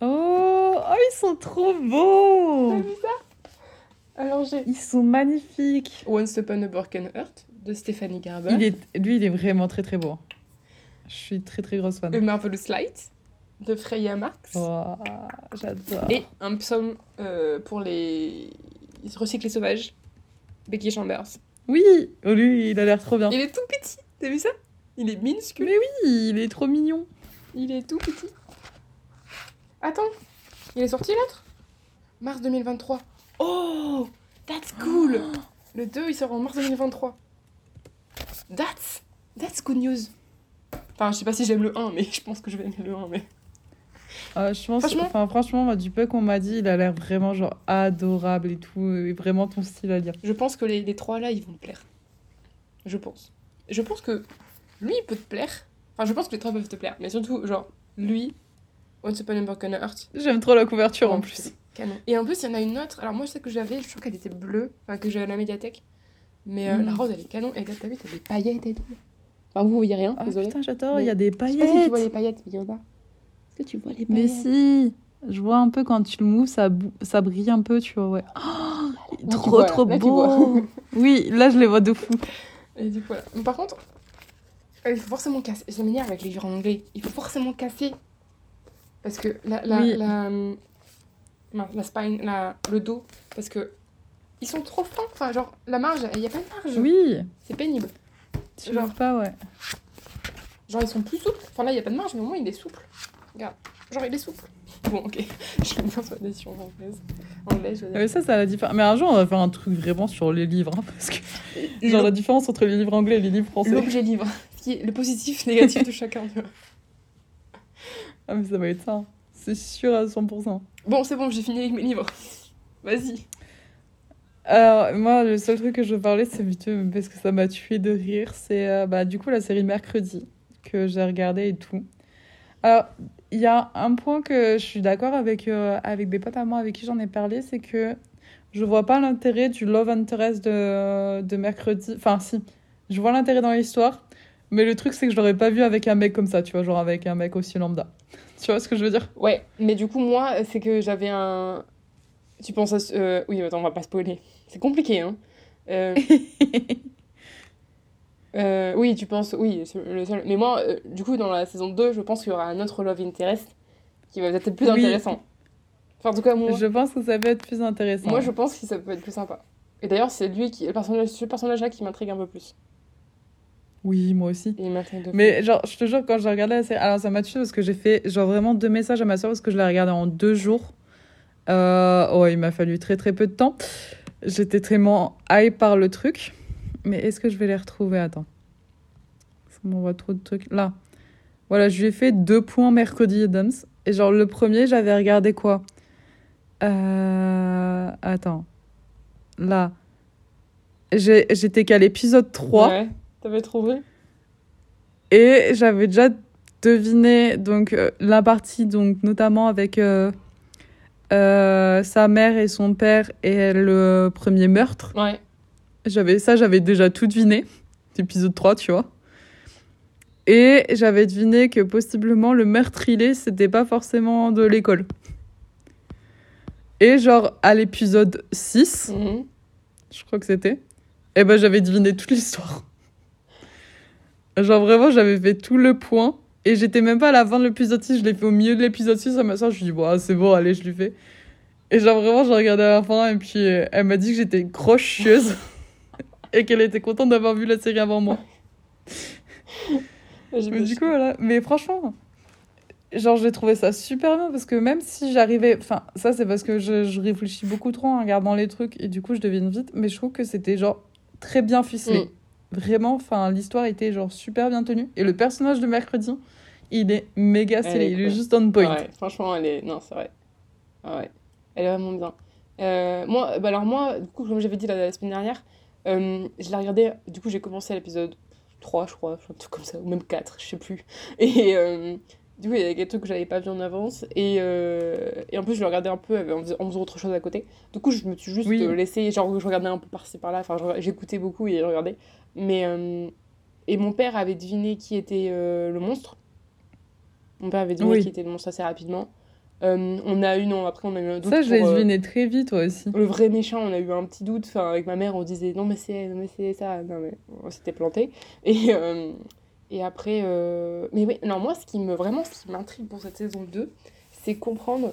Oh, oh, ils sont trop T'as beaux vu ça? Alors, j'ai Ils sont magnifiques Once Upon a Broken Heart de Stéphanie Garber. il est... Lui, il est vraiment très très beau. Je suis très très grosse fan. A Marvelous Light de Freya Marx. Oh, J'adore. Et un psaume euh, pour les recyclés sauvages, Becky Chambers. Oui, oh, lui, il a l'air trop bien. Il est tout petit, t'as vu ça? Il est minuscule, Mais oui, il est trop mignon. il est tout petit. Attends, il est sorti l'autre? Mars 2023. Oh, that's cool *gasps* Le 2, il sort en mars 2023. That's, that's good news. Enfin, je sais pas si j'aime le 1, mais je pense que je vais aimer le 1, mais... Ah, je pense, Franchement- enfin, franchement, moi, du peu qu'on m'a dit, il a l'air vraiment genre adorable et tout, et vraiment ton style à lire. Je pense que les, les trois là, ils vont te plaire. Je pense. Je pense que lui, il peut te plaire. Enfin, je pense que les trois peuvent te plaire. Mais surtout, genre, lui, Once Upon a Broken Heart. J'aime trop la couverture en plus. Canon. Et en plus, il y en a une autre. Alors, moi, je sais que j'avais, je crois qu'elle était bleue. Enfin, que j'avais à la médiathèque. Mais euh, Mm. la rose, elle est canon. Et regarde, t'as vu, t'as des paillettes et tout. Enfin, vous voyez rien, Ah désolé. putain, j'adore, Mais- il y a des Je sais pas si tu paillettes. vois les paillettes, mais il y en a. Est-ce que tu vois les Mais paillettes si, je vois un peu quand tu le mouves, ça, ça brille un peu, tu vois, ouais. Oh, tu trop, vois, trop Là, beau. *laughs* oui, là, je les vois de fou. Et du coup, voilà. Mais par contre, euh, il faut forcément casser. Ça m'énerve avec les livres en anglais. Il faut forcément casser. Parce que la, la, Oui. la, hum, la spine, la, le dos, parce que ils sont trop fins. Enfin, genre, la marge, il n'y a pas de marge. Oui, C'est pénible. tu Genre- vois pas, ouais. Genre, ils sont plus souples. Enfin, là, il n'y a pas de marge, mais au moins, il est souple. Regarde. Genre, il est souple. Bon, ok. *laughs* Je vais bien sur la décision anglaise. Anglaise, je veux dire. Ouais, ça, ça a la différence. Mais un jour, on va faire un truc vraiment sur les livres, hein, parce que genre la différence entre les livres anglais et les livres français. L'objet livre. Ce qui est le positif, négatif de chacun. Ah, mais ça va être ça. C'est sûr à 100%. Bon, c'est bon, j'ai fini avec mes livres. Vas-y. Alors, moi, le seul truc que je veux parler, c'est vite parce que ça m'a tué de rire. C'est euh, bah, du coup la série Mercredi que j'ai regardée et tout. Alors, il y a un point que je suis d'accord avec, euh, avec des potes à moi avec qui j'en ai parlé, c'est que je vois pas l'intérêt du love interest de, de Mercredi. Enfin, si, je vois l'intérêt dans l'histoire, mais le truc, c'est que je l'aurais pas vu avec un mec comme ça, tu vois, genre avec un mec aussi lambda. Tu vois ce que je veux dire? Ouais, mais du coup, moi, c'est que j'avais un. Tu penses à. euh, Oui, attends, on va pas spoiler. C'est compliqué, hein. Euh, *laughs* euh, oui, tu penses. Oui, c'est le seul. Mais moi, euh, du coup, dans la saison 2, je pense qu'il y aura un autre Love Interest qui va peut-être être plus Oui. intéressant. Enfin, en tout cas, moi, Je pense que ça peut être plus intéressant. moi je pense que ça peut être plus sympa. Et d'ailleurs, c'est lui qui, le personnage, ce personnage-là qui m'intrigue un peu plus. Oui, moi aussi. Il de. Mais genre, je te jure, quand j'ai regardé la série, alors ça m'a tué parce que j'ai fait genre vraiment deux messages à ma soeur parce que je l'ai regardé en deux jours. Euh, ouais, il m'a fallu très très peu de temps. J'étais tellement hype par le truc. Mais est-ce que je vais les retrouver? Attends. Ça m'envoie trop de trucs. Là. Voilà, je lui ai fait deux points mercredi Adams. Et genre, le premier, j'avais regardé quoi? Euh, Attends. Là. J'étais qu'à l'épisode 3. Ouais, t'avais trouvé? Et j'avais déjà deviné donc euh, la partie donc notamment avec euh, euh, sa mère et son père et le premier meurtre. Ouais. J'avais ça, j'avais déjà tout deviné. Épisode 3, tu vois. Et j'avais deviné que possiblement le meurtrier, c'était pas forcément de l'école. Et genre à l'épisode 6, Mhm. je crois que c'était, et ben j'avais deviné toute l'histoire. Genre vraiment, j'avais fait tout le point. Et j'étais même pas à la fin de l'épisode 6, je l'ai fait au milieu de l'épisode 6 à ma soeur. Je lui dis, bon, c'est bon, allez, je lui fais. Et genre vraiment, j'ai regardé à la fin et puis euh, elle m'a dit que j'étais grosse chieuse *laughs* et qu'elle était contente d'avoir vu la série avant moi. Mais du coup, voilà. Mais franchement, genre, j'ai trouvé ça super bien parce que même si j'arrivais. Enfin, ça, c'est parce que je, je réfléchis beaucoup trop en regardant les trucs et du coup, je devine vite. Mais je trouve que c'était genre très bien ficelé. Mm. Vraiment, enfin, l'histoire était genre super bien tenue. Et le personnage de mercredi, il est méga stylé. est il est juste on point. Ouais, franchement, elle est. Non, c'est vrai. Ah ouais. Elle est vraiment bien. Euh, moi, bah alors moi, du coup, comme j'avais dit la, la semaine dernière, euh, je l'ai regardé. Du coup, j'ai commencé à l'épisode 3, je crois, un truc comme ça, ou même 4, je sais plus. Et euh, du coup, il y avait des trucs que j'avais pas vu en avance. Et, euh, et en plus, je le regardais un peu avec- en faisant, en faisant autre chose à côté. Du coup, je me suis juste Oui. euh, laissé. Genre, je regardais un peu par-ci par-là. Enfin, j'écoutais beaucoup et je regardais. Mais. euh, et mon père avait deviné qui était euh, le monstre. Mon père avait deviné Oui. qui était le monstre assez rapidement. Euh, on a eu, non, après on a eu un doute. Ça, je l'ai euh, deviné très vite, toi aussi. le vrai méchant, on a eu un petit doute. Enfin, avec ma mère, on disait non, mais c'est elle, non, mais c'est ça. Non, mais on s'était planté. Et, euh, et après. euh, Mais oui, non, moi, ce qui me vraiment, ce qui m'intrigue pour cette saison 2, c'est comprendre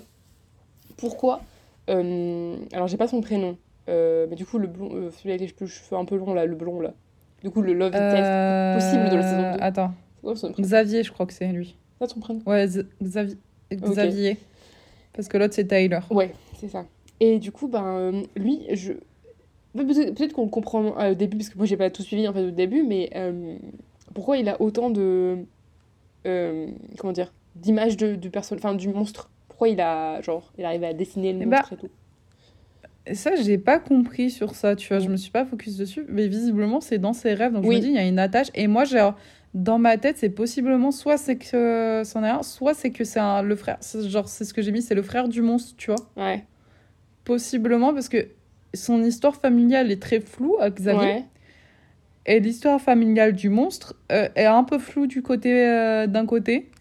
pourquoi. euh, Alors, j'ai pas son prénom. euh, mais du coup, le blond, euh, celui avec les cheveux- un peu longs, là, le blond, là. Du coup, le love test. Possible de la saison deux. Attends. C'est quoi son prénom? Xavier, je crois que c'est lui. C'est ça ton prénom? Ouais, Z- Xavier. Xavier. Parce que l'autre, c'est Tyler. Ouais, c'est ça. Et du coup, ben, lui, je. Peut-être qu'on le comprend au début, parce que moi j'ai pas tout suivi en fait au début, mais pourquoi il a autant de. euh, comment dire D'images de, de personnes. Enfin, du monstre? Pourquoi il a. Genre, il arrive à dessiner le Eh monstre et tout? Et Ça, j'ai pas compris sur ça, tu vois. Je me suis pas focus dessus. Mais visiblement, c'est dans ses rêves. Donc, Oui. je me dis, il y a une attache. Et moi, genre, dans ma tête, c'est possiblement soit c'est que c'en est un, soit c'est que c'est un- le frère. Genre, c'est ce que j'ai mis, c'est le frère du monstre, tu vois. Ouais. Possiblement, parce que son histoire familiale est très floue à Xavier. Ouais. Et l'histoire familiale du monstre euh, est un peu floue du côté euh, d'un côté.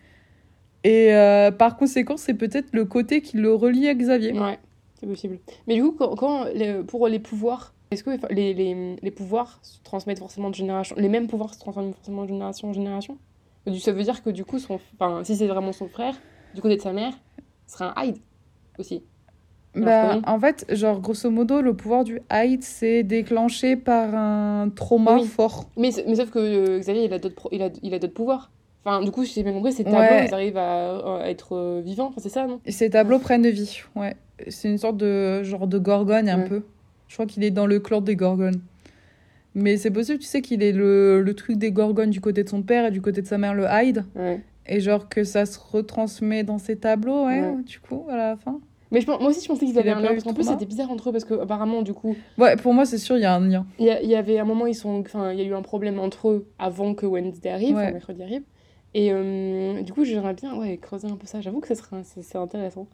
Et euh, par conséquent, c'est peut-être le côté qui le relie à Xavier. Ouais, c'est possible. Mais du coup, quand, pour les pouvoirs, est-ce que les, les, les pouvoirs se transmettent forcément de génération Les mêmes pouvoirs se transmettent forcément de génération en génération? Ça veut dire que du coup, si c'est vraiment son frère, du côté de sa mère, ce serait un Hyde aussi. Bah, en fait, genre, grosso modo, le pouvoir du Hyde, c'est déclenché par un trauma Oui. fort. Mais, mais sauf que euh, Xavier, il a d'autres il a, il a d'autres pouvoirs. Enfin, du coup, si j'ai bien compris, ces tableaux, Ouais. ils arrivent à, à être euh, vivants. Enfin, c'est ça, non? Ces tableaux prennent de vie, ouais. C'est une sorte de genre de gorgone, un Ouais. peu. Je crois qu'il est dans le clan des gorgones. Mais c'est possible, tu sais, qu'il est le, le truc des gorgones du côté de son père et du côté de sa mère, le Hyde. Ouais. Et genre que ça se retransmet dans ces tableaux, ouais, Ouais. du coup, à la fin. Mais je, moi aussi, je pensais qu'ils Il avaient a un lien. Parce qu'en plus, c'était bizarre entre eux. Parce qu'apparemment, du coup, Ouais, pour moi, c'est sûr, il y a un lien. il y, avait un moment, ils sont, enfin, il y a eu un problème entre eux avant que Wednesday arrive, Ouais. mercredi arrive. Et euh, du coup, j'aimerais bien ouais, creuser un peu ça. J'avoue que ça serait, c'est intéressant.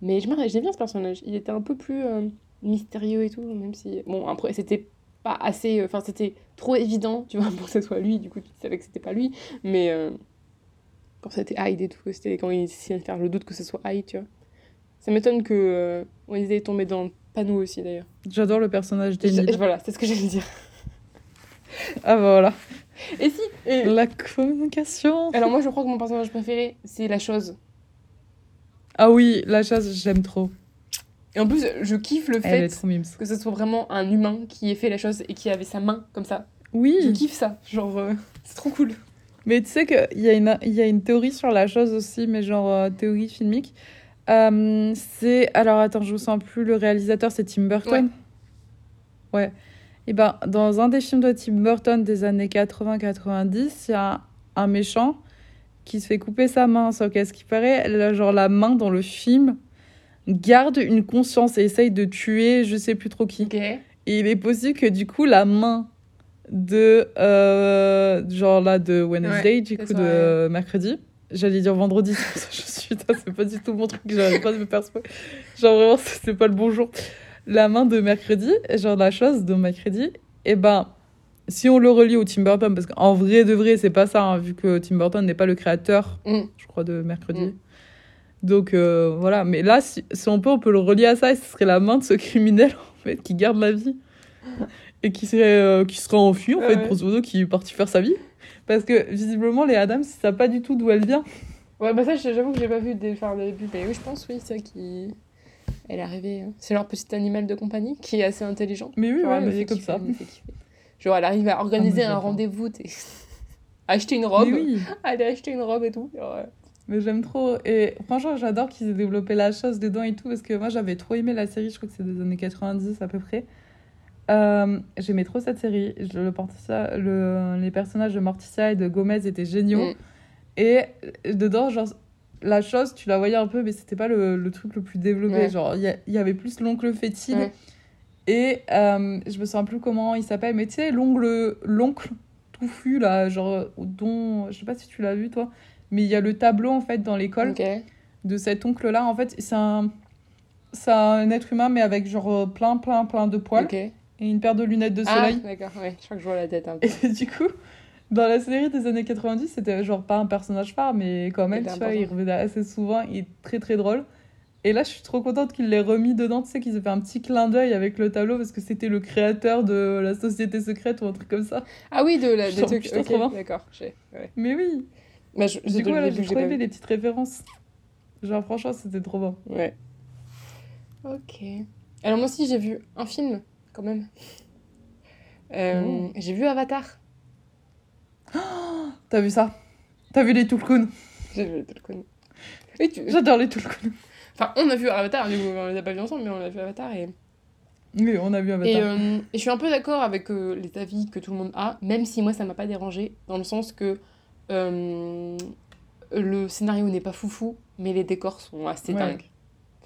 Mais je j'aime bien ce personnage. Il était un peu plus euh, mystérieux et tout, même si. Bon, après, c'était pas assez. euh, Enfin, c'était trop évident, tu vois, *laughs* pour que ce soit lui. Du coup, tu savais que c'était pas lui. Mais euh, quand c'était Hyde et tout, c'était quand il essayait de faire le doute que ce soit Hyde, tu vois. Ça m'étonne que euh, Wednesday est tombé dans le panneau aussi, d'ailleurs. J'adore le personnage Je- d'Emile. Voilà, c'est ce que j'allais dire. *laughs* Ah, bah, voilà. Et si et- La communication. Alors moi je crois que mon personnage préféré c'est la chose. Ah oui, la chasse, j'aime trop. Et en plus, je kiffe le Elle fait que ce soit vraiment un humain qui ait fait la chose et qui avait sa main comme ça. Je Oui, kiffe ça. Genre, euh, c'est trop cool. mais tu sais qu'il y, a une- il y a une théorie sur la chose aussi, mais genre euh, théorie filmique. Euh, c'est. Alors attends, je me sens plus le réalisateur, c'est Tim Burton. Ouais. Et ben, dans un des films de Tim Burton des années 80-90, il y a un méchant qui se fait couper sa main. Sauf qu'à ce qui paraît, là, genre la main dans le film garde une conscience et essaye de tuer je sais plus trop qui. Et il est possible que du coup, la main de. euh, genre là, de Wednesday, du coup, de mercredi. J'allais dire vendredi, *laughs* c'est pour ça que je suis. C'est pas du tout mon truc, j'arrive pas de me faire spoiler. Genre vraiment, c'est pas le bon jour. La main de mercredi, genre la chose de mercredi, et ben. Si on le relie au Tim Burton, parce qu'en vrai de vrai, c'est pas ça, hein, vu que Tim Burton n'est pas le créateur, Mm. je crois, de mercredi. Mm. Donc euh, voilà, mais là, si, si on peut, on peut le relier à ça, et ce serait la main de ce criminel, en fait, qui garde la vie. Et qui serait, euh, qui serait enfui, en fait, ouais. grosso modo, qui est parti faire sa vie. Parce que, visiblement, les Adams, ils savent pas du tout d'où elle vient. Ouais, bah ça, j'avoue que j'ai pas vu dès le début. Mais oui, je pense, oui, c'est ça qui. Elle est arrivée. hein. C'est leur petit animal de compagnie qui est assez intelligent. Mais oui, Genre, ouais, mais fait comme ça. Genre, elle arrive à organiser un j'adore. rendez-vous, *laughs* acheter une robe, oui, aller acheter une robe et tout. Genre, ouais. mais j'aime trop. Et franchement, j'adore qu'ils aient développé la chose dedans et tout, parce que moi, j'avais trop aimé la série, je crois que c'est des années 90 à peu près. Euh, J'aimais trop cette série. Je, le, Morticia- le, les personnages de Morticia et de Gomez étaient géniaux. Mm. Et dedans, genre, la chose, tu la voyais un peu, mais c'était pas le, le truc le plus développé. Ouais. Genre, il y, avait plus l'oncle fétide. Ouais. Et euh, je me souviens plus comment il s'appelle, mais tu sais, l'oncle touffu, là, genre, dont, je sais pas si tu l'as vu, toi, mais il y a le tableau, en fait, dans l'école de cet oncle-là. En fait, c'est un, c'est un être humain, mais avec, genre, plein, plein, plein de poils. Et une paire de lunettes de Ah, soleil. d'accord, ouais. Je crois que je vois la tête un peu. Et *laughs* du coup, dans la série des années 90, c'était genre pas un personnage phare, mais quand même, tu vois, il revenait assez souvent, il est très très drôle. Et là, je suis trop contente qu'il l'ait remis dedans, tu sais, qu'ils aient fait un petit clin d'œil avec le tableau parce que c'était le créateur de la société secrète ou un truc comme ça. Ah oui, de la *laughs* des trucs. putain, ok, trop bien. D'accord, j'ai. Ouais. Mais oui, Bah, je, du coup, voilà, j'ai trop aimé les petites références. Genre, franchement, c'était trop bon. Ouais. Ok. Alors moi aussi j'ai vu un film quand même. Euh, Oh. J'ai vu Avatar. *gasps* T'as vu ça? T'as vu les Tulkun? J'ai vu tout le con. Oui, tu- J'adore les Tulkun. Enfin, on a vu Avatar, du coup, on les a pas vu ensemble, mais on a vu Avatar et. Oui, on a vu Et, Avatar. euh, et je suis un peu d'accord avec euh, les avis que tout le monde a, même si moi ça m'a pas dérangé, dans le sens que euh, le scénario n'est pas foufou, mais les décors sont assez Ouais. dingues.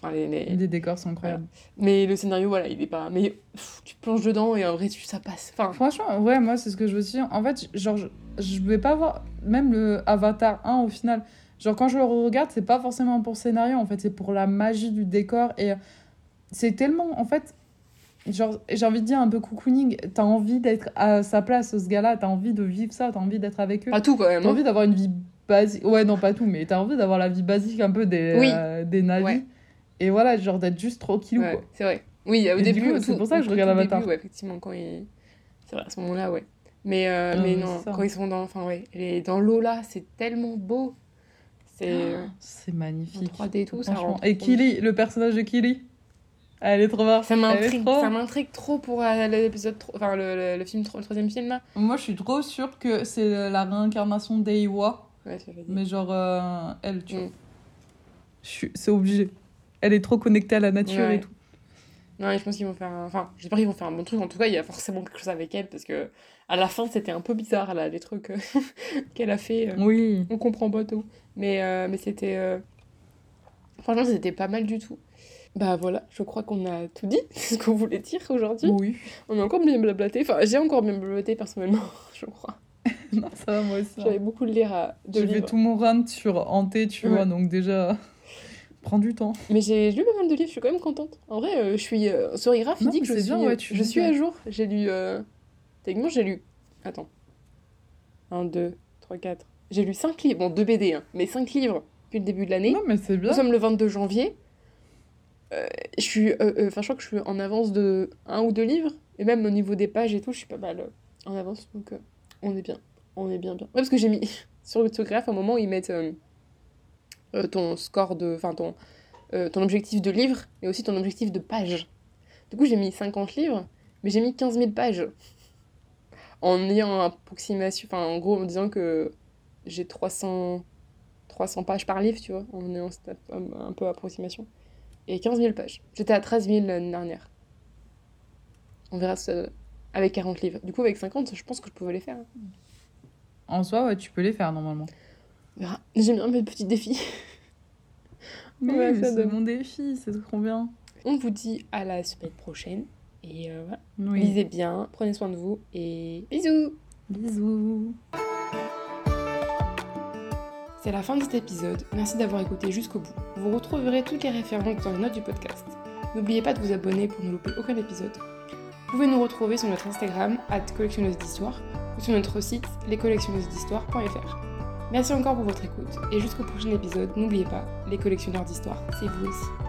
Enfin, les, les- Les décors sont incroyables. Mais le scénario, voilà, il est pas. Mais pff, tu plonges dedans et en vrai, tu, ça passe. Enfin, Franchement, ouais, moi, c'est ce que je me suis dit. En fait, genre, je, je vais pas voir même le Avatar 1 au final. Genre, quand je le regarde, c'est pas forcément pour scénario, en fait, c'est pour la magie du décor. Et c'est tellement, en fait, genre, j'ai envie de dire un peu cocooning. T'as envie d'être à sa place, ce gars-là. T'as envie de vivre ça, t'as envie d'être avec eux. pas tout quand même. T'as hein. envie d'avoir une vie basique. Ouais, non, pas tout, mais t'as envie d'avoir la vie basique un peu des, Oui. euh, des navis. Ouais. Et voilà, genre d'être juste tranquille, Ouais, quoi. c'est vrai. Oui, au Et début, c'est pour ça que je regarde début, Avatar. ouais, effectivement, quand il... C'est vrai, à ce moment-là, ouais. Mais, euh, Ah, mais non, ça. quand ils sont dans, enfin, ouais, les- dans l'eau là, c'est tellement beau. C'est euh, C'est en magnifique. 3D et tout, ça rend Et Kili, le personnage de Kili, elle est trop marrante. Ça m'intrigue, trop- ça m'intrigue trop pour euh, l'épisode, enfin le, le, le film, le troisième film là. Moi, je suis trop sûre que c'est la réincarnation d'Eiwa, Ouais, mais genre euh, elle, tu vois. Mm. Suis- C'est obligé. Elle est trop connectée à la nature Ouais. et tout. Non, et je pense qu'ils vont faire, un... enfin, j'espère qu'ils vont faire un bon truc. En tout cas, il y a forcément quelque chose avec elle parce que à la fin, c'était un peu bizarre là, les trucs euh, *laughs* qu'elle a fait. euh, Oui. On comprend pas tout. Mais, euh, mais c'était. euh, Franchement, c'était pas mal du tout. Bah voilà, je crois qu'on a tout dit, *laughs* ce qu'on voulait dire aujourd'hui. Oui. On a encore bien blablaté. Enfin, j'ai encore bien blablaté personnellement, *laughs* je crois. non, ça va, moi aussi. hein. J'avais beaucoup de lire à J'ai fait tout mon run sur Hanté, tu Ouais. vois, donc déjà, prends du temps. Mais j'ai lu pas mal de livres, je suis quand même contente. En vrai, euh, je suis. Euh, sur Iraf, il dit que je c'est suis, bien, ouais, tu je suis à jour. J'ai lu. Euh... Techniquement, j'ai lu. Attends. 1, 2, 3, 4. J'ai lu 5 livres. Bon, 2 BD, hein, mais 5 livres depuis le début de l'année. Non, mais c'est bien. Nous sommes le 22 janvier. Euh, je suis, euh, euh, enfin, je crois que je suis en avance de un ou deux livres, et même au niveau des pages et tout, je suis pas mal euh, en avance, donc euh, on est bien, on est bien bien. Ouais, parce que j'ai mis *laughs* sur l'autographe un moment où ils mettent euh, ton score de, enfin ton euh, ton objectif de livre, mais aussi ton objectif de page. Du coup, j'ai mis 50 livres, mais j'ai mis 15 000 pages. En ayant approximation, enfin, en gros, en disant que j'ai 300, 300 pages par livre, tu vois, en ayant un peu approximation. Et 15 000 pages. J'étais à 13 000 l'année dernière. On verra ça avec 40 livres. Du coup, avec 50, je pense que je pouvais les faire. En soi, ouais, tu peux les faire normalement. J'aime bien mes petits défis. Mais c'est mon défi, c'est trop bien. On vous dit à la semaine prochaine. Et euh, voilà. Lisez bien, prenez soin de vous et bisous Bisous C'est la fin de cet épisode. Merci d'avoir écouté jusqu'au bout. Vous retrouverez toutes les références dans les notes du podcast. N'oubliez pas de vous abonner pour ne louper aucun épisode. Vous pouvez nous retrouver sur notre Instagram, at collectionneuse d'histoire, ou sur notre site, lescollectionneusesdhistoire.fr. Merci encore pour votre écoute, et jusqu'au prochain épisode, n'oubliez pas, les collectionneurs d'histoire, c'est vous aussi.